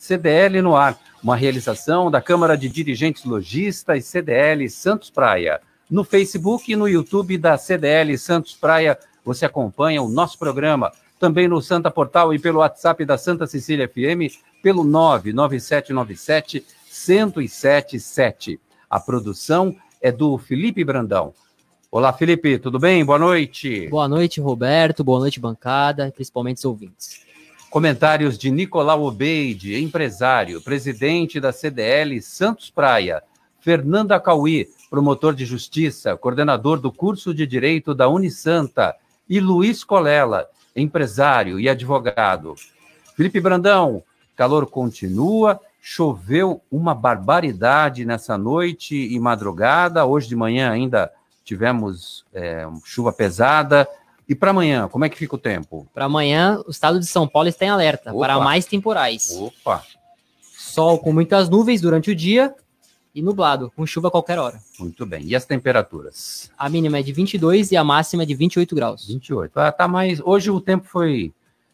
CDL no ar, uma realização da Câmara de Dirigentes Logistas CDL Santos Praia. No Facebook e no YouTube da CDL Santos Praia, você acompanha o nosso programa. Também no Santa Portal e pelo WhatsApp da Santa Cecília FM, pelo 99797 1077. A produção é do Felipe Brandão. Olá, Felipe, tudo bem? Boa noite. Boa noite, Roberto. Boa noite, bancada, principalmente os ouvintes. Comentários de Nicolau Obeide, empresário, presidente da CDL Santos Praia. Fernanda Cauí, promotor de justiça, coordenador do curso de direito da Unisanta. E Luiz Colela, empresário e advogado. Felipe Brandão, calor continua, choveu uma barbaridade nessa noite e madrugada. Hoje de manhã ainda tivemos é, chuva pesada. E para amanhã, como é que fica o tempo? Para amanhã, o estado de São Paulo está em alerta Opa. para mais temporais. Opa! Sol com muitas nuvens durante o dia e nublado, com chuva a qualquer hora. Muito bem. E as temperaturas? A mínima é de 22 e a máxima é de 28 graus. 28. Ah, tá mais. Hoje o tempo foi.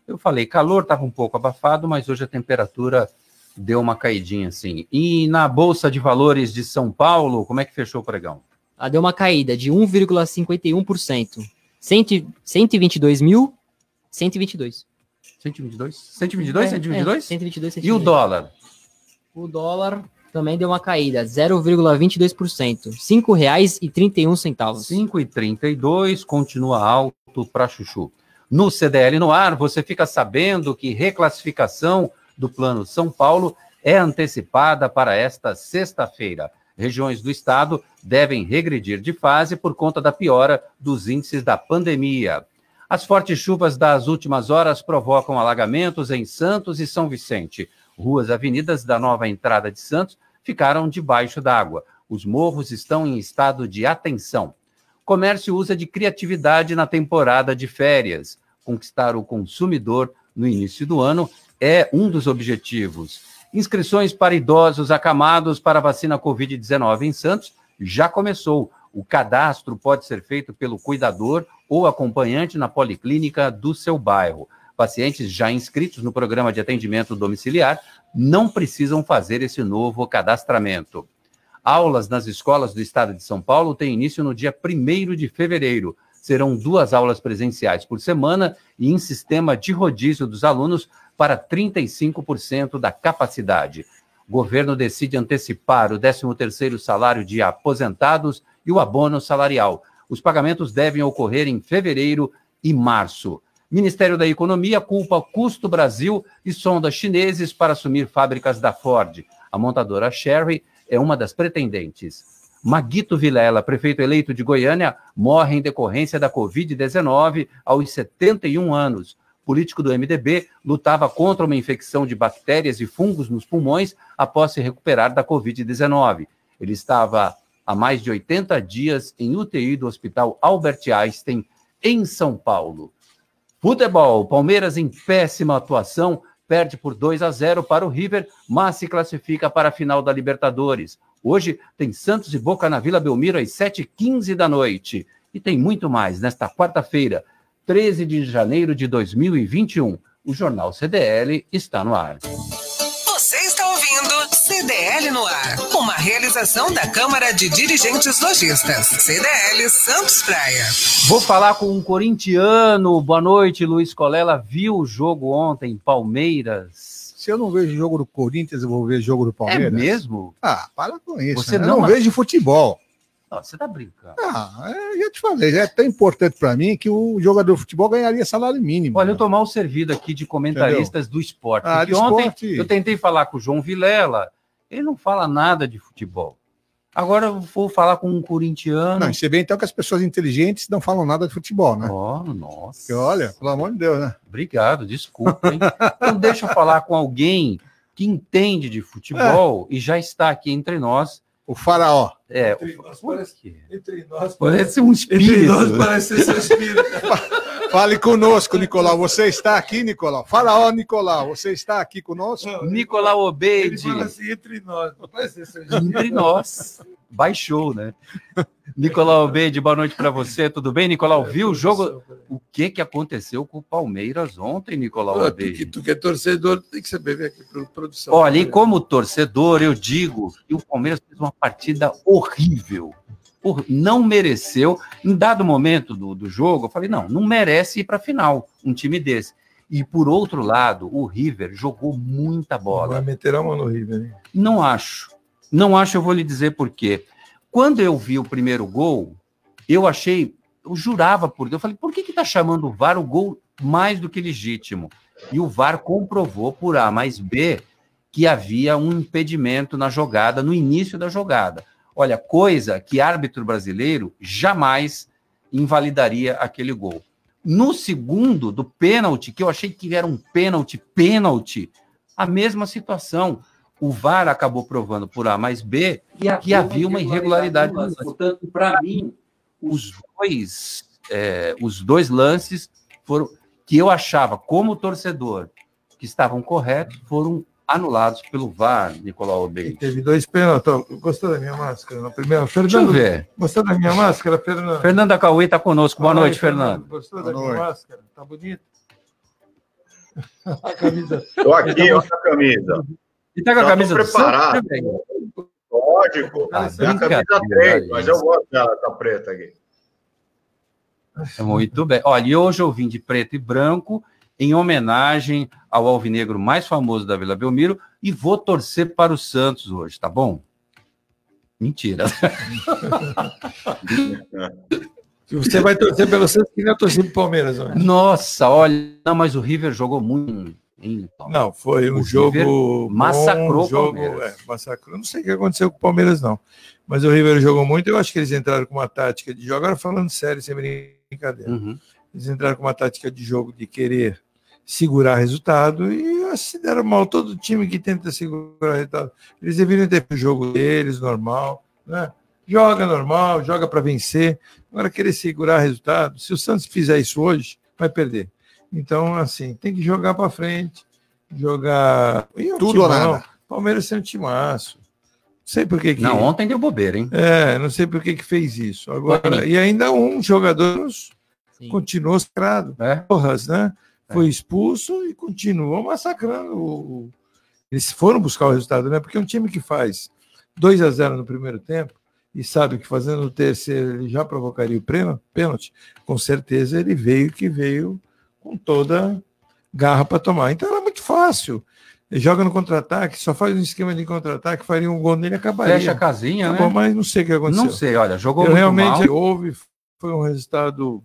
Eu falei, calor estava um pouco abafado, mas hoje a temperatura deu uma caidinha assim. E na Bolsa de Valores de São Paulo, como é que fechou o pregão? Ela deu uma caída de 1,51%. 122 mil, 122. 122? 122? É, 122? É, 122, 122. E o dólar? O dólar também deu uma caída, 0,22%, R$ 5,31. 5,32 continua alto para chuchu. No CDL no ar, você fica sabendo que reclassificação do Plano São Paulo é antecipada para esta sexta-feira regiões do estado devem regredir de fase por conta da piora dos índices da pandemia. As fortes chuvas das últimas horas provocam alagamentos em Santos e São Vicente. Ruas e avenidas da nova entrada de Santos ficaram debaixo d'água. Os morros estão em estado de atenção. Comércio usa de criatividade na temporada de férias. Conquistar o consumidor no início do ano é um dos objetivos. Inscrições para idosos acamados para vacina Covid-19 em Santos já começou. O cadastro pode ser feito pelo cuidador ou acompanhante na policlínica do seu bairro. Pacientes já inscritos no programa de atendimento domiciliar não precisam fazer esse novo cadastramento. Aulas nas escolas do estado de São Paulo têm início no dia 1 de fevereiro. Serão duas aulas presenciais por semana e em sistema de rodízio dos alunos para 35% da capacidade. O governo decide antecipar o 13º salário de aposentados e o abono salarial. Os pagamentos devem ocorrer em fevereiro e março. Ministério da Economia culpa Custo Brasil e sonda chineses para assumir fábricas da Ford. A montadora Sherry é uma das pretendentes. Maguito Vilela, prefeito eleito de Goiânia, morre em decorrência da Covid-19 aos 71 anos político do MDB, lutava contra uma infecção de bactérias e fungos nos pulmões após se recuperar da Covid-19. Ele estava há mais de 80 dias em UTI do Hospital Albert Einstein, em São Paulo. Futebol, Palmeiras em péssima atuação, perde por 2 a 0 para o River, mas se classifica para a final da Libertadores. Hoje tem Santos e Boca na Vila Belmiro às 7h15 da noite. E tem muito mais nesta quarta-feira. 13 de janeiro de 2021. O Jornal CDL está no ar. Você está ouvindo CDL no ar, uma realização da Câmara de Dirigentes Lojistas, CDL Santos Praia. Vou falar com um corintiano. Boa noite, Luiz Colela. Viu o jogo ontem, Palmeiras? Se eu não vejo jogo do Corinthians, eu vou ver jogo do Palmeiras. É mesmo? Ah, para com isso. Você né? não eu não vejo futebol. Não, você tá brincando. Ah, é, já te falei, é tão importante para mim que o jogador de futebol ganharia salário mínimo. Olha, eu tô mal servido aqui de comentaristas Entendeu? do esporte. Ah, porque ontem esporte. eu tentei falar com o João Vilela, ele não fala nada de futebol. Agora eu vou falar com um corintiano. Não, você vê então que as pessoas inteligentes não falam nada de futebol, né? Oh, nossa. Porque olha, pelo amor de Deus, né? Obrigado, desculpa, hein? então deixa eu falar com alguém que entende de futebol e já está aqui entre nós. O faraó. É, Entre nós parece, entre nós parece um Entre espírito. nós parece ser seu espírito. Fale conosco, Nicolau. Você está aqui, Nicolau? Faraó Nicolau, você está aqui conosco? Não, Nicolau Ele Obeide, fala assim, entre nós. Entre nós. Baixou, né? Nicolau Obeide, boa noite para você. Tudo bem, Nicolau? Viu o jogo? O que, que aconteceu com o Palmeiras ontem, Nicolau Pô, tu, que, Obeide? tu que é torcedor, tem que saber ver aqui pro- produção. Olha, e como torcedor, eu digo que o Palmeiras fez uma partida horrível. Hor- Não mereceu. Em dado momento do, do jogo, eu falei: não, não merece ir para a final um time desse. E por outro lado, o River jogou muita bola. Vai meter a mão no River, hein? Não acho. Não acho, eu vou lhe dizer por quê. Quando eu vi o primeiro gol, eu achei, eu jurava por Deus, eu falei, por que que tá chamando o VAR o gol mais do que legítimo? E o VAR comprovou por A mais B que havia um impedimento na jogada, no início da jogada. Olha, coisa que árbitro brasileiro jamais invalidaria aquele gol. No segundo, do pênalti, que eu achei que era um pênalti, pênalti, a mesma situação. O VAR acabou provando por A mais B que havia uma irregularidade lance. Portanto, para mim, os dois, é, os dois lances foram que eu achava, como torcedor, que estavam corretos, foram anulados pelo VAR, Nicolau E Obeide. teve dois pênaltis. Gostou da minha máscara? Na primeira, Deixa eu Fernando, ver. gostou da minha máscara, Fernando? Fernanda Cauê está conosco. Boa Fala aí, noite, Fernando. Gostou Boa da minha noite. máscara? Tá bonito? a camisa. Tô aqui, olha a camisa. E tá com a Já camisa preparado. também. Lógico. Ah, é a camisa brincadeira, 3, mas eu gosto dela, tá preta aqui. Muito bem. Olha, e hoje eu vim de preto e branco em homenagem ao alvinegro mais famoso da Vila Belmiro e vou torcer para o Santos hoje, tá bom? Mentira. Você vai torcer pelo Santos, que nem eu torci pro Palmeiras. Ó. Nossa, olha, não, mas o River jogou muito. hein? Não, foi um O jogo. River bom, massacrou o jogo, Palmeiras. É, massacrou. Não sei o que aconteceu com o Palmeiras, não. Mas o River jogou muito. Eu acho que eles entraram com uma tática de jogo. Agora falando sério, sem brincadeira. Uhum. Eles entraram com uma tática de jogo de querer segurar resultado e se deram mal. Todo time que tenta segurar resultado, eles deveriam ter o jogo deles, normal, né? Joga normal, joga para vencer. Agora, querer segurar resultado, se o Santos fizer isso hoje, vai perder. Então, assim, tem que jogar para frente, jogar. E é um Tudo ou nada. Palmeiras é um timaço. Não sei por que. que... Não, ontem deu bobeira, hein? É, não sei por que, que fez isso. Agora, e ainda um jogador Sim. continuou sacrado. É. Porras, né? Foi expulso e continuou massacrando. o- Eles foram buscar o resultado, né? Porque um time que faz 2 a 0 no primeiro tempo e sabe que fazendo o terceiro ele já provocaria o pênalti, com certeza ele veio que veio com toda garra para tomar. Então era muito fácil. Ele joga no contra-ataque, só faz um esquema de contra-ataque, faria um gol nele e acabaria. Fecha a casinha, bom, né? mas não sei o que aconteceu. Não sei, olha, jogou Eu muito realmente mal. houve, foi um resultado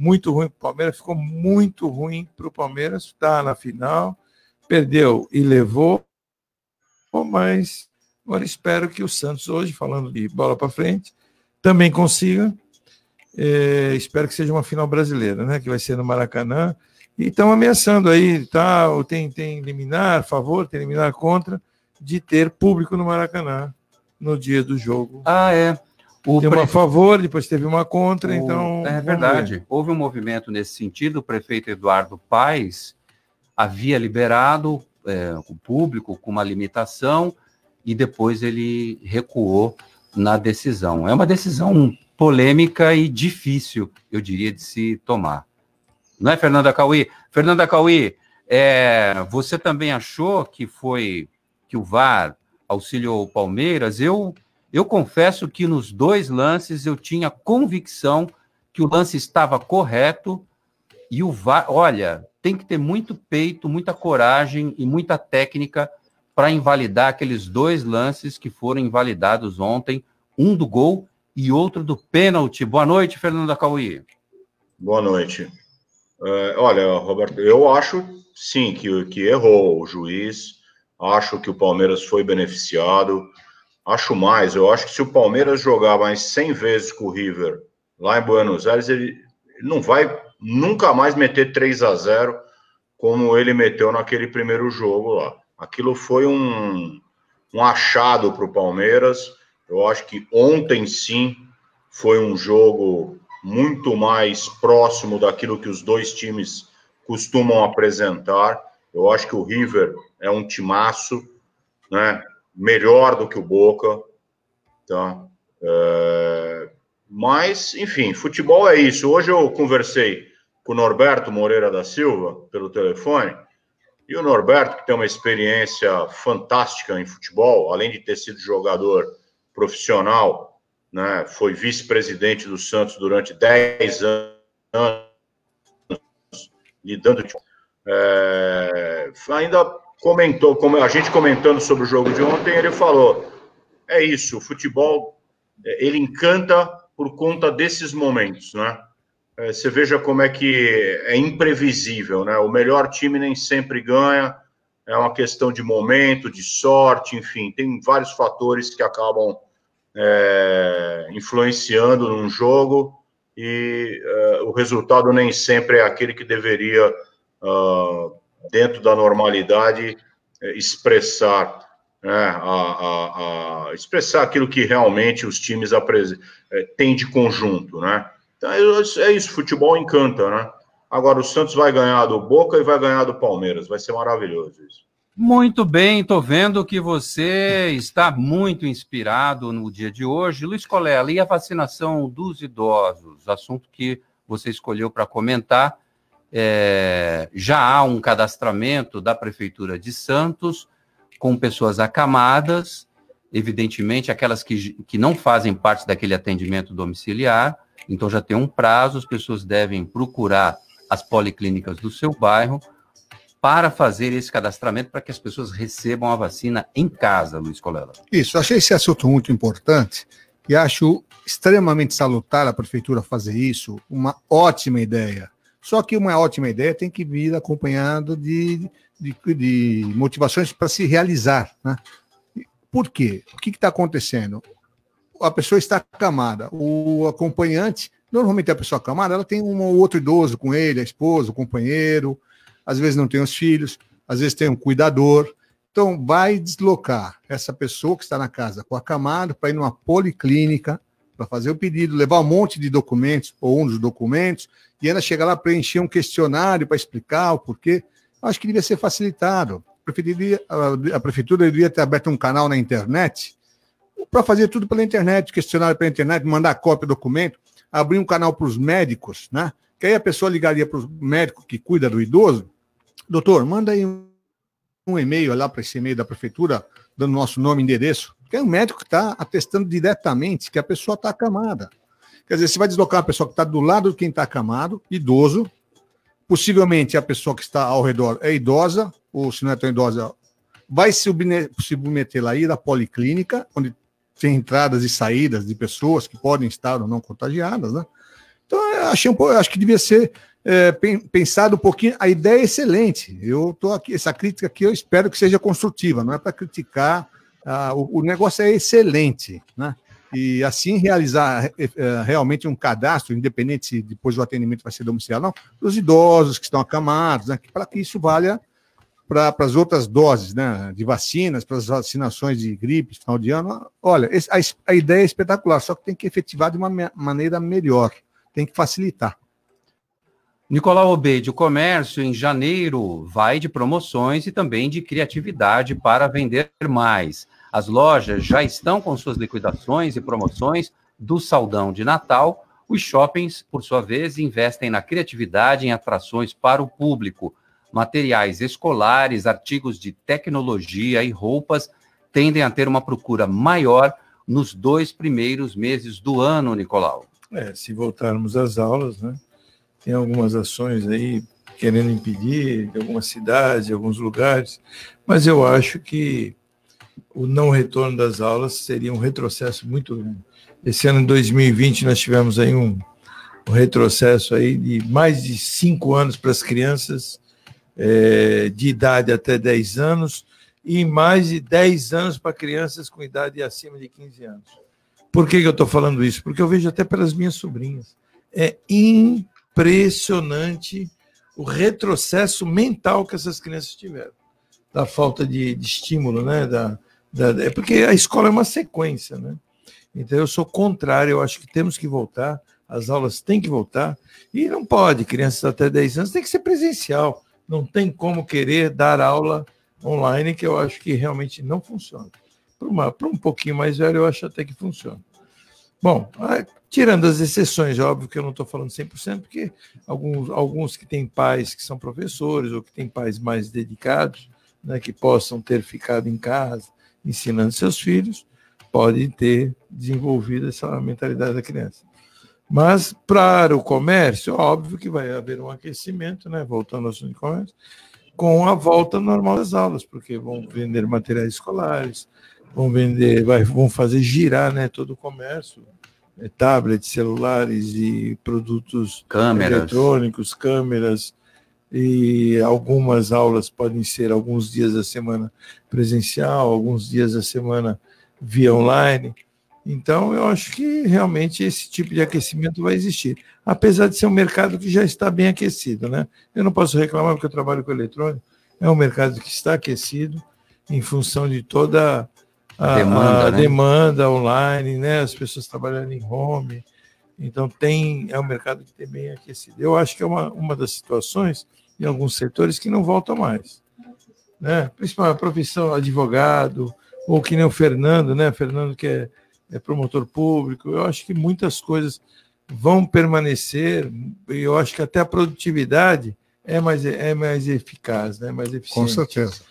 muito ruim para o Palmeiras, ficou muito ruim para o Palmeiras, está na final, perdeu e levou, mas agora espero que o Santos hoje, falando de bola para frente, também consiga. É, espero que seja uma final brasileira, né? Que vai ser no Maracanã. E estão ameaçando aí, tá? Tem, tem liminar a favor, tem liminar contra, de ter público no Maracanã no dia do jogo Ah, é. O Tem uma a prefe- favor, depois teve uma contra, o- então. É verdade. Houve um movimento nesse sentido. O prefeito Eduardo Paes havia liberado é, o público com uma limitação e depois ele recuou na decisão. É uma decisão polêmica e difícil, eu diria, de se tomar. Não é, Fernanda Cauí? Fernanda Cauí, é, você também achou que foi que o VAR auxiliou o Palmeiras? Eu, eu confesso que nos dois lances eu tinha convicção que o lance estava correto e o VAR, olha, tem que ter muito peito, muita coragem e muita técnica para invalidar aqueles dois lances que foram invalidados ontem, um do gol e outro do pênalti. Boa noite, Fernanda Cauí. Boa noite. É, olha, Roberto, eu acho sim que, que errou o juiz. Acho que o Palmeiras foi beneficiado. Acho mais. Eu acho que se o Palmeiras jogar mais 100 vezes com o River lá em Buenos Aires, ele não vai nunca mais meter 3 a 0 como ele meteu naquele primeiro jogo lá. Aquilo foi um, um achado para o Palmeiras. Eu acho que ontem sim foi um jogo muito mais próximo daquilo que os dois times costumam apresentar. Eu acho que o River é um timaço, né? Melhor do que o Boca, tá? É... Mas, enfim, futebol é isso. Hoje eu conversei com o Norberto Moreira da Silva pelo telefone. E o Norberto, que tem uma experiência fantástica em futebol, além de ter sido jogador profissional, né, foi vice-presidente do Santos durante 10 anos, lidando. É, ainda comentou, como a gente comentando sobre o jogo de ontem, ele falou: é isso, o futebol ele encanta por conta desses momentos, né? É, você veja como é que é imprevisível, né? O melhor time nem sempre ganha, é uma questão de momento, de sorte, enfim, tem vários fatores que acabam é, influenciando num jogo e é, o resultado nem sempre é aquele que deveria, uh, dentro da normalidade, é, expressar, né, a, a, a, expressar aquilo que realmente os times é, têm de conjunto, né? Então, é isso, futebol encanta, né? Agora o Santos vai ganhar do Boca e vai ganhar do Palmeiras. Vai ser maravilhoso isso. Muito bem, estou vendo que você está muito inspirado no dia de hoje. Luiz Colela, e a vacinação dos idosos? Assunto que você escolheu para comentar. É, já há um cadastramento da Prefeitura de Santos com pessoas acamadas, evidentemente aquelas que, que não fazem parte daquele atendimento domiciliar então já tem um prazo, as pessoas devem procurar as policlínicas do seu bairro para fazer esse cadastramento para que as pessoas recebam a vacina em casa, Luiz Colela. Isso, achei esse assunto muito importante e acho extremamente salutar a prefeitura fazer isso, uma ótima ideia. Só que uma ótima ideia tem que vir acompanhado de, de, de motivações para se realizar. Né? Por quê? O que está acontecendo? a pessoa está acamada. O acompanhante, normalmente a pessoa acamada, ela tem um ou outro idoso com ele, a esposa, o companheiro, às vezes não tem os filhos, às vezes tem um cuidador. Então, vai deslocar essa pessoa que está na casa com acamado para ir numa policlínica para fazer o pedido, levar um monte de documentos ou um dos documentos e ainda chegar lá preencher um questionário para explicar o porquê. Acho que devia ser facilitado. A prefeitura deveria ter aberto um canal na internet para fazer tudo pela internet, questionário pela internet, mandar cópia do documento, abrir um canal para os médicos, né? Que aí a pessoa ligaria para o médico que cuida do idoso, doutor, manda aí um e-mail lá para esse e-mail da prefeitura, dando nosso nome e endereço, que é um médico está atestando diretamente que a pessoa está acamada. Quer dizer, você vai deslocar a pessoa que está do lado de quem está acamado, idoso, possivelmente a pessoa que está ao redor é idosa, ou se não é tão idosa, vai se submeter lá ir à policlínica, onde tem entradas e saídas de pessoas que podem estar ou não contagiadas, né? Então, eu achei um pouco, acho que devia ser é, pensado um pouquinho. A ideia é excelente. Eu estou aqui, essa crítica aqui eu espero que seja construtiva, não é para criticar. Ah, o, o, negócio é excelente, né? E assim realizar é, é, realmente um cadastro, independente se depois o atendimento vai ser domiciliar, não, dos idosos que estão acamados, né? para que isso valha para as outras doses né, de vacinas, para as vacinações de gripe, final de ano. Olha, a, a, ideia é espetacular, só que tem que efetivar de uma me maneira melhor, tem que facilitar. Nicolau Obeide, o comércio em janeiro vai de promoções e também de criatividade para vender mais. As lojas já estão com suas liquidações e promoções do saldão de Natal. Os shoppings, por sua vez, investem na criatividade em atrações para o público materiais escolares, artigos de tecnologia e roupas tendem a ter uma procura maior nos dois primeiros meses do ano, Nicolau. É, se voltarmos às aulas, né? Tem algumas ações aí querendo impedir, em algumas cidades, alguns lugares, mas eu acho que o não retorno das aulas seria um retrocesso muito grande. Esse ano, em 2020, nós tivemos aí um, um retrocesso aí de mais de cinco anos para as crianças é, de idade até 10 anos e mais de 10 anos para crianças com idade acima de 15 anos. Por que, que eu estou falando isso? Porque eu vejo até pelas minhas sobrinhas. É impressionante o retrocesso mental que essas crianças tiveram, da falta de, de estímulo, né? Da, da, é porque a escola é uma sequência, né? Então eu sou contrário, eu acho que temos que voltar, as aulas têm que voltar, e não pode, crianças até 10 anos tem que ser presencial, não tem como querer dar aula online, que eu acho que realmente não funciona. Para um pouquinho mais velho, eu acho até que funciona. Bom, tirando as exceções, é óbvio que eu não estou falando 100%, porque alguns, alguns que têm pais que são professores ou que têm pais mais dedicados, né, que possam ter ficado em casa ensinando seus filhos, podem ter desenvolvido essa mentalidade da criança. Mas para o comércio, óbvio que vai haver um aquecimento, né? voltando ao assunto de comércio, com a volta normal das aulas, porque vão vender materiais escolares, vão vender, vai, vão fazer girar né, todo o comércio, é, tablets, celulares e produtos câmeras. eletrônicos, câmeras, e algumas aulas podem ser alguns dias da semana presencial, alguns dias da semana via online. Então, eu acho que realmente esse tipo de aquecimento vai existir, apesar de ser um mercado que já está bem aquecido, né? Eu não posso reclamar porque eu trabalho com eletrônico, é um mercado que está aquecido em função de toda a demanda, a né? demanda online, né? As pessoas trabalhando em home, então tem é um mercado que tem bem aquecido. Eu acho que é uma, uma das situações em alguns setores que não voltam mais, né? Principalmente a profissão advogado ou que nem o Fernando, né? Fernando que é, é promotor público. Eu acho que muitas coisas vão permanecer e eu acho que até a produtividade é mais é mais eficaz, né? Mais eficiente. Com certeza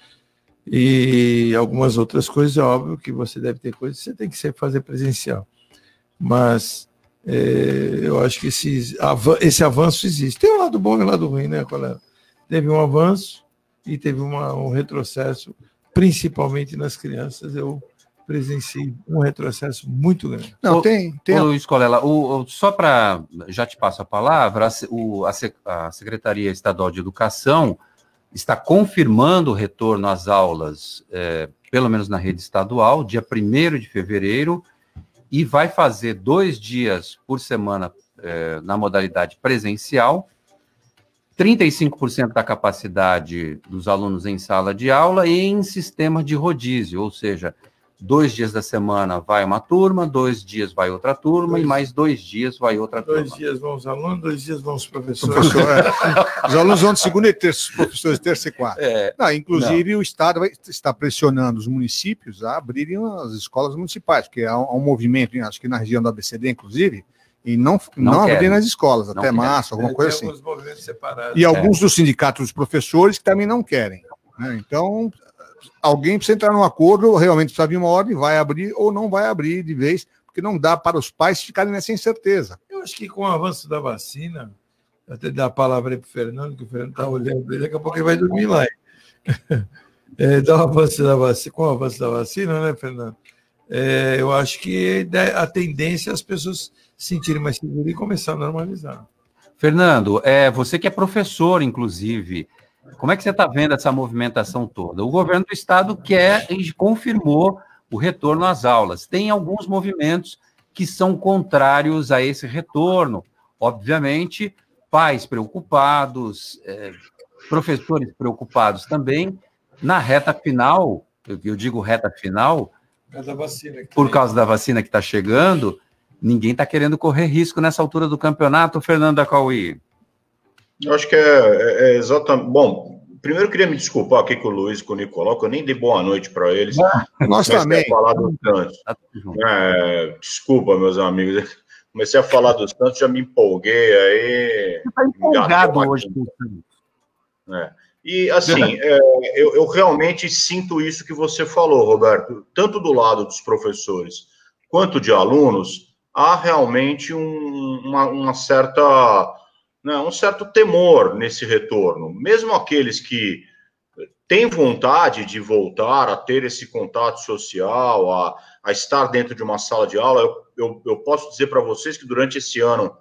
e algumas outras coisas, é óbvio que você deve ter coisas que você tem que ser, fazer presencial. Mas é, eu acho que esse, esse avanço existe. Tem um lado bom e um lado ruim, né, colega? Teve um avanço e teve uma, um retrocesso, principalmente nas crianças. Eu presenciei um retrocesso muito grande. Não, tem. tem... Ô, Luiz Colela, o, o, só para. Já te passo a palavra, a, o, a, a Secretaria Estadual de Educação está confirmando o retorno às aulas, é, pelo menos na rede estadual, dia 1 de fevereiro, e vai fazer dois dias por semana é, na modalidade presencial, 35% da capacidade dos alunos em sala de aula e em sistema de rodízio, ou seja, dois dias da semana vai uma turma, dois dias vai outra turma dois, e mais dois dias vai outra dois turma. Dois dias vão os alunos, dois dias vão os professores. Professor, é. Os alunos vão de segunda e terça, os professores de terça e quarta. É, não, inclusive, não. o Estado vai, está pressionando os municípios a abrirem as escolas municipais, porque há um, há um movimento, acho que na região do ABCD, inclusive, e não, não, não abrir nas escolas, não até querem. março, alguma é, coisa assim. E alguns é. dos sindicatos dos professores que também não querem. Né? Então, alguém precisa entrar num acordo, realmente precisa vir uma ordem, vai abrir ou não vai abrir de vez, porque não dá para os pais ficarem nessa incerteza. Eu acho que com o avanço da vacina, até dar a palavra aí para o Fernando, que o Fernando está olhando para ele, daqui a pouco ele vai dormir lá. É, dá o avanço da vacina, com o avanço da vacina, né, Fernando? É, eu acho que a tendência é as pessoas se sentirem mais seguras e começar a normalizar. Fernando, é, você que é professor, inclusive, como é que você está vendo essa movimentação toda? O governo do estado quer e confirmou o retorno às aulas. Tem alguns movimentos que são contrários a esse retorno. Obviamente, pais preocupados, é, professores preocupados também. Na reta final, eu, eu digo reta final, por causa da vacina que está chegando, ninguém está querendo correr risco nessa altura do campeonato, Fernando Acauí. Eu acho que é, é, é exatamente. Bom, primeiro eu queria me desculpar aqui com o Luiz, com o Nicolau, que eu nem dei boa noite para eles. Ah, nós também. falar do Santos. Tá é, desculpa, meus amigos. Comecei a falar do Santos, já me empolguei aí. Você está empolgado hoje com é. E assim, é, eu, eu, realmente sinto isso que você falou, Roberto, tanto do lado dos professores quanto de alunos, há realmente um, uma, uma certa né, um certo temor nesse retorno. Mesmo aqueles que têm vontade de voltar a ter esse contato social, a, a estar dentro de uma sala de aula, eu, eu, eu posso dizer para vocês que durante esse ano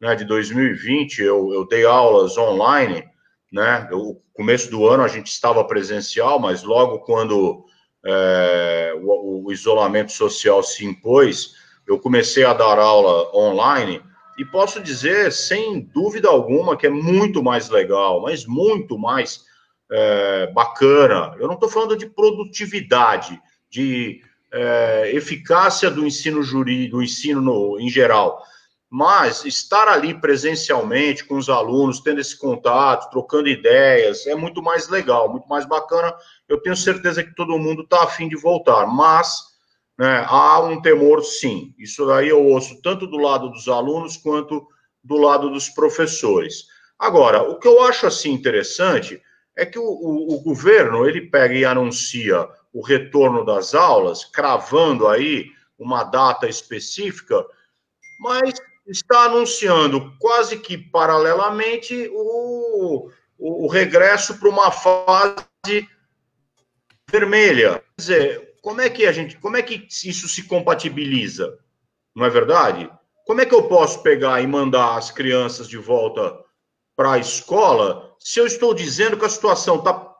né, de 2020 eu, eu dei aulas online né? O começo do ano a gente estava presencial, mas logo quando é, o, o, isolamento social se impôs, eu comecei a dar aula online e posso dizer, sem dúvida alguma, que é muito mais legal, mas muito mais é, bacana. Eu não estou falando de produtividade, de é, eficácia do ensino jurídico, do ensino no, em geral, mas estar ali presencialmente com os alunos, tendo esse contato, trocando ideias, é muito mais legal, muito mais bacana. Eu tenho certeza que todo mundo está afim de voltar, mas né, há um temor, sim. Isso daí eu ouço tanto do lado dos alunos quanto do lado dos professores. Agora, o que eu acho assim interessante é que o, o, o governo ele pega e anuncia o retorno das aulas, cravando aí uma data específica, mas está anunciando quase que paralelamente o, o, regresso para uma fase vermelha. Quer dizer, como é que a gente, como é que isso se compatibiliza? Não é verdade? Como é que eu posso pegar e mandar as crianças de volta para a escola se eu estou dizendo que a situação está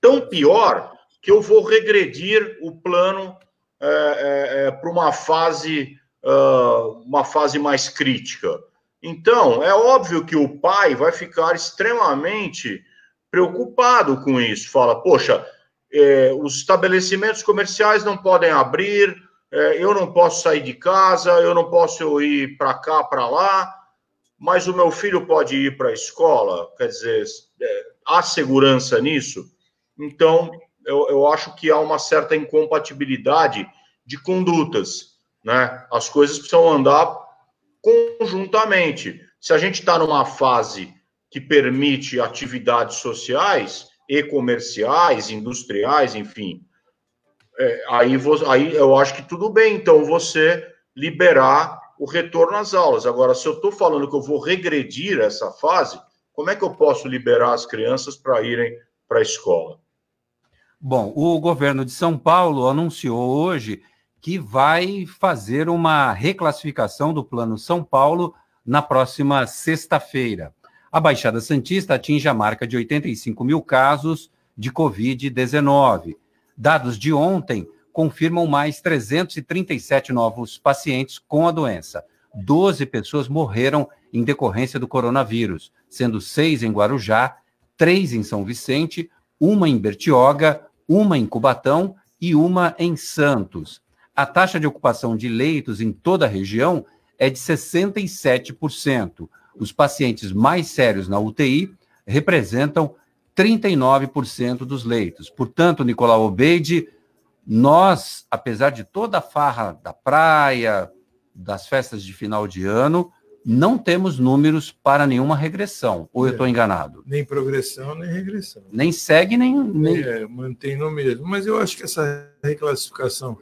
tão pior que eu vou regredir o plano é, é, é, para uma fase uh, uma fase mais crítica. Então, é óbvio que o pai vai ficar extremamente preocupado com isso. Fala, poxa, é, os estabelecimentos comerciais não podem abrir, é, eu não posso sair de casa, eu não posso ir para cá, para lá, mas o meu filho pode ir para a escola. Quer dizer, é, há segurança nisso? Então, eu, eu acho que há uma certa incompatibilidade de condutas né? As coisas precisam andar conjuntamente. Se a gente está numa fase que permite atividades sociais e comerciais, industriais, enfim, é, aí, aí eu acho que tudo bem, então, você liberar o retorno às aulas. Agora, se eu estou falando que eu vou regredir essa fase, como é que eu posso liberar as crianças para irem para a escola? Bom, o governo de São Paulo anunciou hoje que vai fazer uma reclassificação do Plano São Paulo na próxima sexta-feira. A Baixada Santista atinge a marca de 85 mil casos de Covid-19. Dados de ontem confirmam mais 337 novos pacientes com a doença. 12 pessoas morreram em decorrência do coronavírus, sendo seis em Guarujá, três em São Vicente, uma em Bertioga, uma em Cubatão e uma em Santos a taxa de ocupação de leitos em toda a região é de 67%. Os pacientes mais sérios na UTI representam 39% dos leitos. Portanto, Nicolau Obeide, nós, apesar de toda a farra da praia, das festas de final de ano, não temos números para nenhuma regressão. Ou eu estou enganado? Nem progressão, nem regressão. Nem segue, nem. nem... É, mantém no mesmo. Mas eu acho que essa reclassificação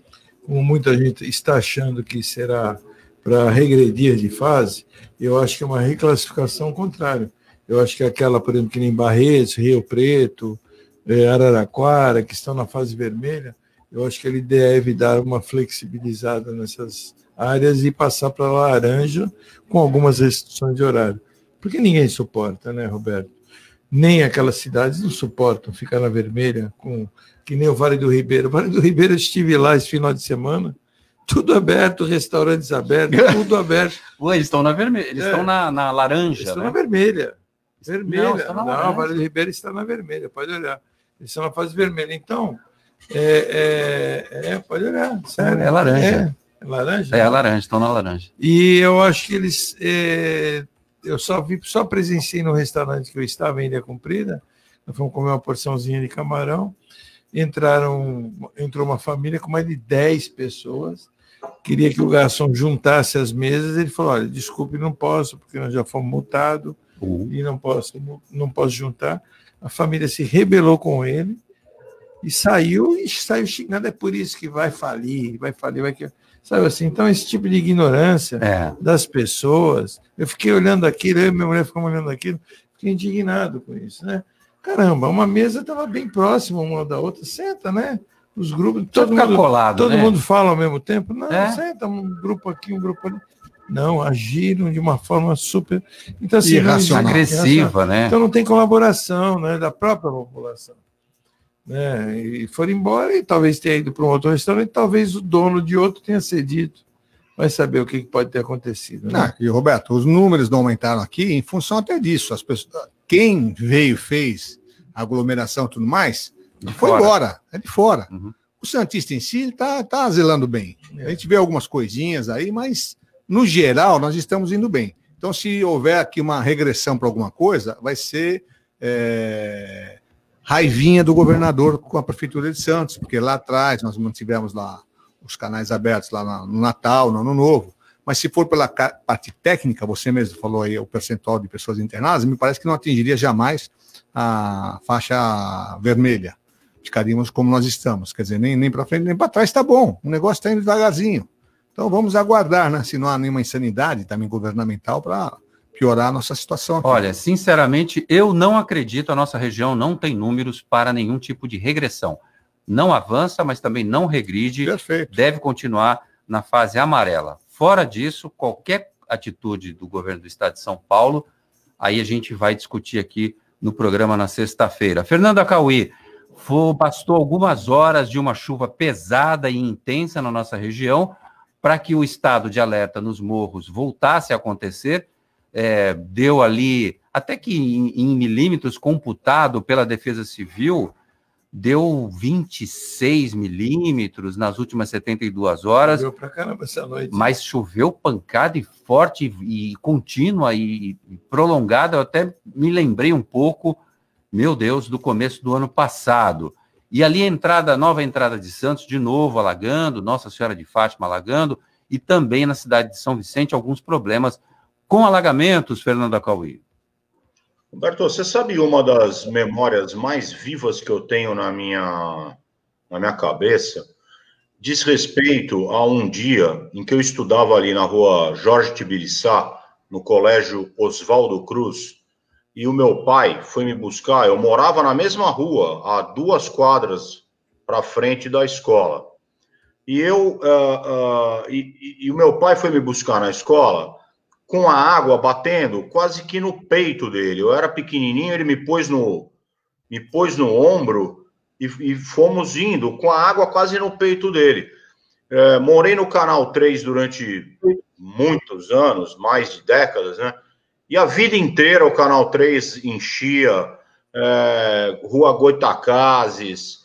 como muita gente está achando que será para regredir de fase, eu acho que é uma reclassificação contrária. Eu acho que aquela, por exemplo, que nem Barretos, Rio Preto, eh, Araraquara, que estão na fase vermelha, eu acho que ele deve dar uma flexibilizada nessas áreas e passar para laranja com algumas restrições de horário. Porque ninguém suporta, né, Roberto? Nem aquelas cidades não suportam ficar na vermelha com que nem o Vale do Ribeiro. O Vale do Ribeiro eu estive lá esse final de semana, tudo aberto, restaurantes abertos, tudo aberto. Ué, eles estão na vermelha, eles é. estão na, na laranja. Eles estão né? na vermelha. Vermelha. Não, Não o Vale do Ribeiro está na vermelha, pode olhar. Eles estão na fase vermelha. Então, é, é, é pode olhar. Sério. É laranja. É, é laranja? É, é laranja, estão na laranja. E eu acho que eles. É, eu só vi, só presenciei no restaurante que eu estava em Ilha Comprida. Nós fomos comer uma porçãozinha de camarão entraram, entrou uma família com mais de 10 pessoas, queria que o garçom juntasse as mesas, ele falou, olha, desculpe, não posso, porque nós já fomos multados uhum. e não posso, não posso juntar. A família se rebelou com ele e saiu e saiu xingando, é por isso que vai falir, vai falir, vai que sabe assim, então esse tipo de ignorância é. das pessoas, eu fiquei olhando aquilo, eu e minha mulher ficamos olhando aquilo, fiquei indignado com isso, né? Caramba, uma mesa estava bem próxima uma da outra. Senta, né? Os grupos. Todo mundo, colado, todo né? mundo fala ao mesmo tempo. Não, é? senta, um grupo aqui, um grupo ali. Não, agiram de uma forma super. Então, assim, Irracional. Agressiva, né? Então não tem colaboração né, da própria população. Né? E foram embora e talvez tenha ido para um outro restaurante, talvez o dono de outro tenha cedido. Vai saber o que que pode ter acontecido. Né? Não, e Roberto, os números não aumentaram aqui em função até disso. As pessoas, quem veio, fez aglomeração e tudo mais, De foi fora. embora, é de fora. Uhum. O Santista em si está tá zelando bem. É. A gente vê algumas coisinhas aí, mas no geral nós estamos indo bem. Então, se houver aqui uma regressão para alguma coisa, vai ser é, raivinha do governador com a prefeitura de Santos, porque lá atrás nós mantivemos lá os canais abertos lá no Natal, no Ano Novo. Mas se for pela parte técnica, você mesmo falou aí o percentual de pessoas internadas, me parece que não atingiria jamais a faixa vermelha. Ficaríamos como nós estamos, quer dizer, nem, nem para frente nem para trás está bom. O negócio está indo devagarzinho. Então vamos aguardar, né? Se não há nenhuma insanidade também governamental para piorar a nossa situação. aqui. Olha, sinceramente, eu não acredito, a nossa região não tem números para nenhum tipo de regressão. Não avança, mas também não regride, Perfeito. deve continuar na fase amarela. Fora disso, qualquer atitude do governo do estado de São Paulo, aí a gente vai discutir aqui no programa na sexta-feira. Fernanda Cauí, bastou algumas horas de uma chuva pesada e intensa na nossa região para que o estado de alerta nos morros voltasse a acontecer. É, deu ali, até que em, em milímetros computado pela Defesa Civil, deu 26 milímetros nas últimas 72 horas, Deu pra caramba essa noite. mas choveu pancada e forte e contínua e, prolongada. Eu até me lembrei um pouco, meu Deus, do começo do ano passado. E ali a entrada, a nova entrada de Santos, de novo alagando, Nossa Senhora de Fátima alagando, e também na cidade de São Vicente alguns problemas com alagamentos, Fernanda Cauí. Humberto, você sabe uma das memórias mais vivas que eu tenho na minha, na minha cabeça? Diz respeito a um dia em que eu estudava ali na rua Jorge Tibiriçá, no colégio Oswaldo Cruz, e o meu pai foi me buscar. Eu morava na mesma rua, a duas quadras para frente da escola. E eu ah, ah, e- e- e o meu pai foi me buscar na escola com a água batendo quase que no peito dele. Eu era pequenininho, ele me pôs no, me pôs no ombro e, e fomos indo com a água quase no peito dele. É, morei no Canal 3 durante muitos anos, mais de décadas, né? E a vida inteira o Canal 3 enchia, é, Rua Goitacazes,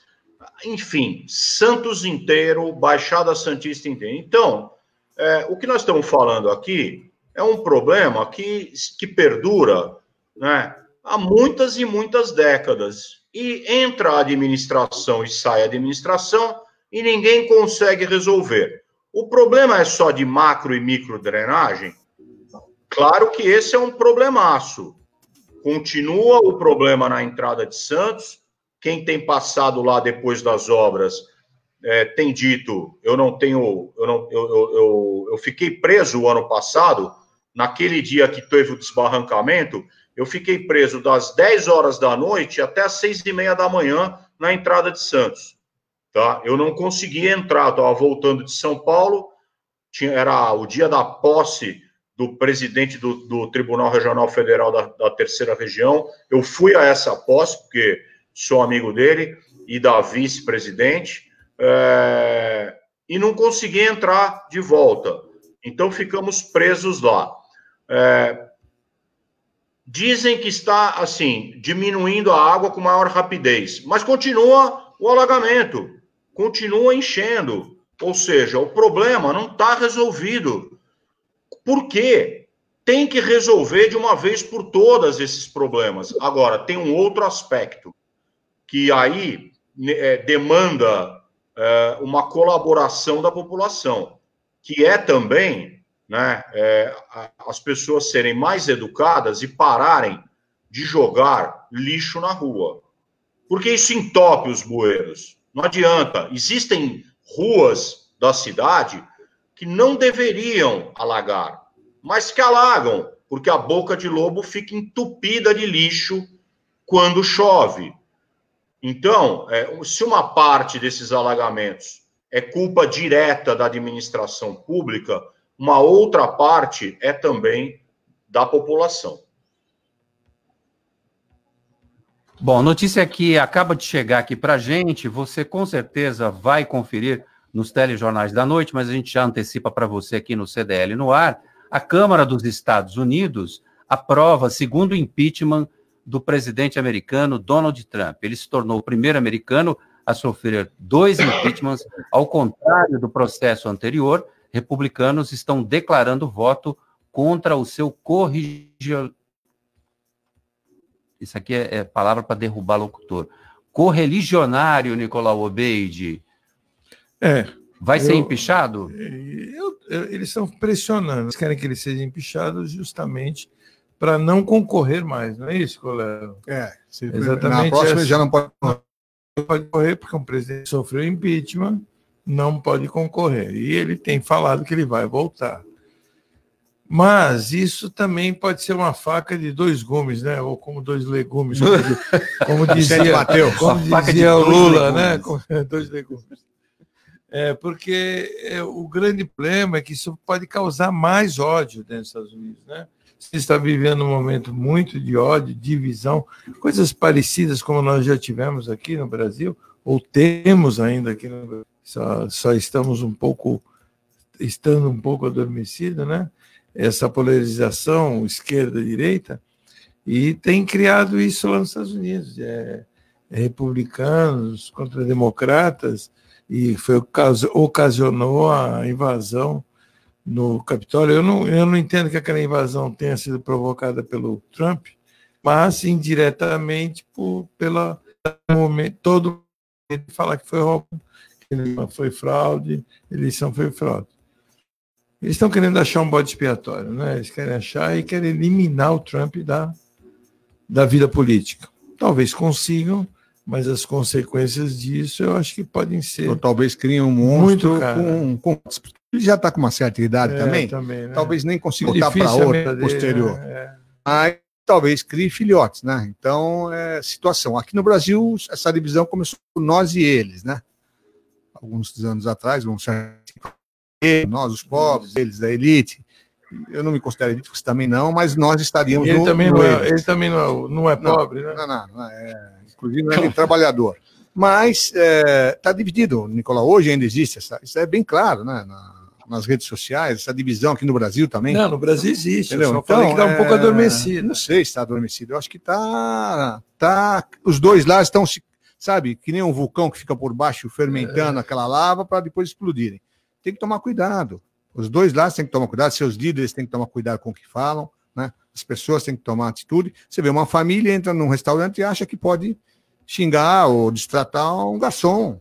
enfim, Santos inteiro, Baixada Santista inteira. Então, é, o que nós estamos falando aqui é um problema que, que perdura né, há muitas e muitas décadas. E entra a administração e sai a administração e ninguém consegue resolver. O problema é só de macro e micro drenagem? Claro que esse é um problemaço. Continua o problema na entrada de Santos. Quem tem passado lá depois das obras é, tem dito, eu não tenho, eu, não, eu, eu, eu, eu fiquei preso o ano passado, naquele dia que teve o desbarrancamento, eu fiquei preso das 10 horas da noite até as 6 e meia da manhã na entrada de Santos. Tá? Eu não conseguia entrar, estava voltando de São Paulo, tinha, era o dia da posse do presidente do, do Tribunal Regional Federal da, da Terceira Região. Eu fui a essa posse, porque sou amigo dele, e da vice-presidente, é, e não consegui entrar de volta. Então ficamos presos lá. É, dizem que está assim diminuindo a água com maior rapidez, mas continua o alagamento, continua enchendo. Ou seja, o problema não está resolvido. Por quê? Tem que resolver de uma vez por todas esses problemas. Agora, tem um outro aspecto que aí é, demanda é, uma colaboração da população, que é também né, é, as pessoas serem mais educadas e pararem de jogar lixo na rua. Porque isso entope os bueiros. Não adianta. Existem ruas da cidade que não deveriam alagar, mas que alagam, porque a boca de lobo fica entupida de lixo quando chove. Então, é, se uma parte desses alagamentos é culpa direta da administração pública, uma outra parte é também da população. Bom, notícia que acaba de chegar aqui para a gente, você com certeza vai conferir nos telejornais da noite, mas a gente já antecipa para você aqui no CDL no ar. A Câmara dos Estados Unidos aprova segundo impeachment do presidente americano Donald Trump. Ele se tornou o primeiro americano a sofrer dois impeachments, ao contrário do processo anterior, republicanos estão declarando voto contra o seu corrigio... Isso aqui é, é palavra para derrubar locutor. Correligionário, Nicolau Obeide. É. Vai eu, ser empichado? Eu, eu, eles estão pressionando. Eles querem que ele seja empichado justamente para não concorrer mais, não é isso, colega? É, exatamente. Na próxima essa... já não pode pode correr porque um presidente sofreu impeachment, não pode concorrer. E ele tem falado que ele vai voltar. Mas isso também pode ser uma faca de dois gumes, né? Ou como dois legumes, como, dizia, Mateus, como dizia o Lula, né? né? dois legumes. É, porque é, o grande problema é que isso pode causar mais ódio dentro dos Estados Unidos, né? Você está vivendo um momento muito de ódio, divisão, coisas parecidas como nós já tivemos aqui no Brasil, ou temos ainda aqui no Brasil. Só, só estamos um pouco, estando um pouco adormecido, né? Essa polarização esquerda-direita, e tem criado isso lá nos Estados Unidos. É, é republicanos contra democratas, e foi ocasionou a invasão no Capitólio. Eu não, eu não entendo que aquela invasão tenha sido provocada pelo Trump, mas indiretamente por, pela todo mundo falar que foi roubo, que foi fraude, eleição foi fraude. Eles estão querendo achar um bode expiatório, né? Eles querem achar e querem eliminar o Trump da, da vida política. Talvez consigam, mas as consequências disso eu acho que podem ser. Ou talvez criem um monstro com, com, Ele já está com uma certa idade é, também. também né? Talvez nem consiga estar para outra posterior. Né? É. Mas talvez crie filhotes, né? Então, é situação. Aqui no Brasil, essa divisão começou por nós e eles, né? Alguns anos atrás, vamos nós, os pobres, eles da elite. Eu não me considero elite, você também não, mas nós estaríamos. Ele, no, também, no não é, ele também não é, não é pobre, não, né? Não, não, não é inclusive não é trabalhador. Mas está é, tá dividido, Nicolau. Hoje ainda existe essa. Isso é bem claro, né? Na, nas redes sociais, essa divisão aqui no Brasil também. Não, no Brasil existe. Entendeu? Eu só então, que está um pouco é, adormecido. Não sei se está adormecido. Eu acho que está. Tá, os dois lados estão se. Sabe, que nem um vulcão que fica por baixo fermentando é. aquela lava para depois explodirem. Tem que tomar cuidado. Os dois lados têm que tomar cuidado, seus líderes têm que tomar cuidado com o que falam, né? As pessoas têm que tomar atitude. Você vê uma família entra num restaurante e acha que pode xingar ou destratar um garçom,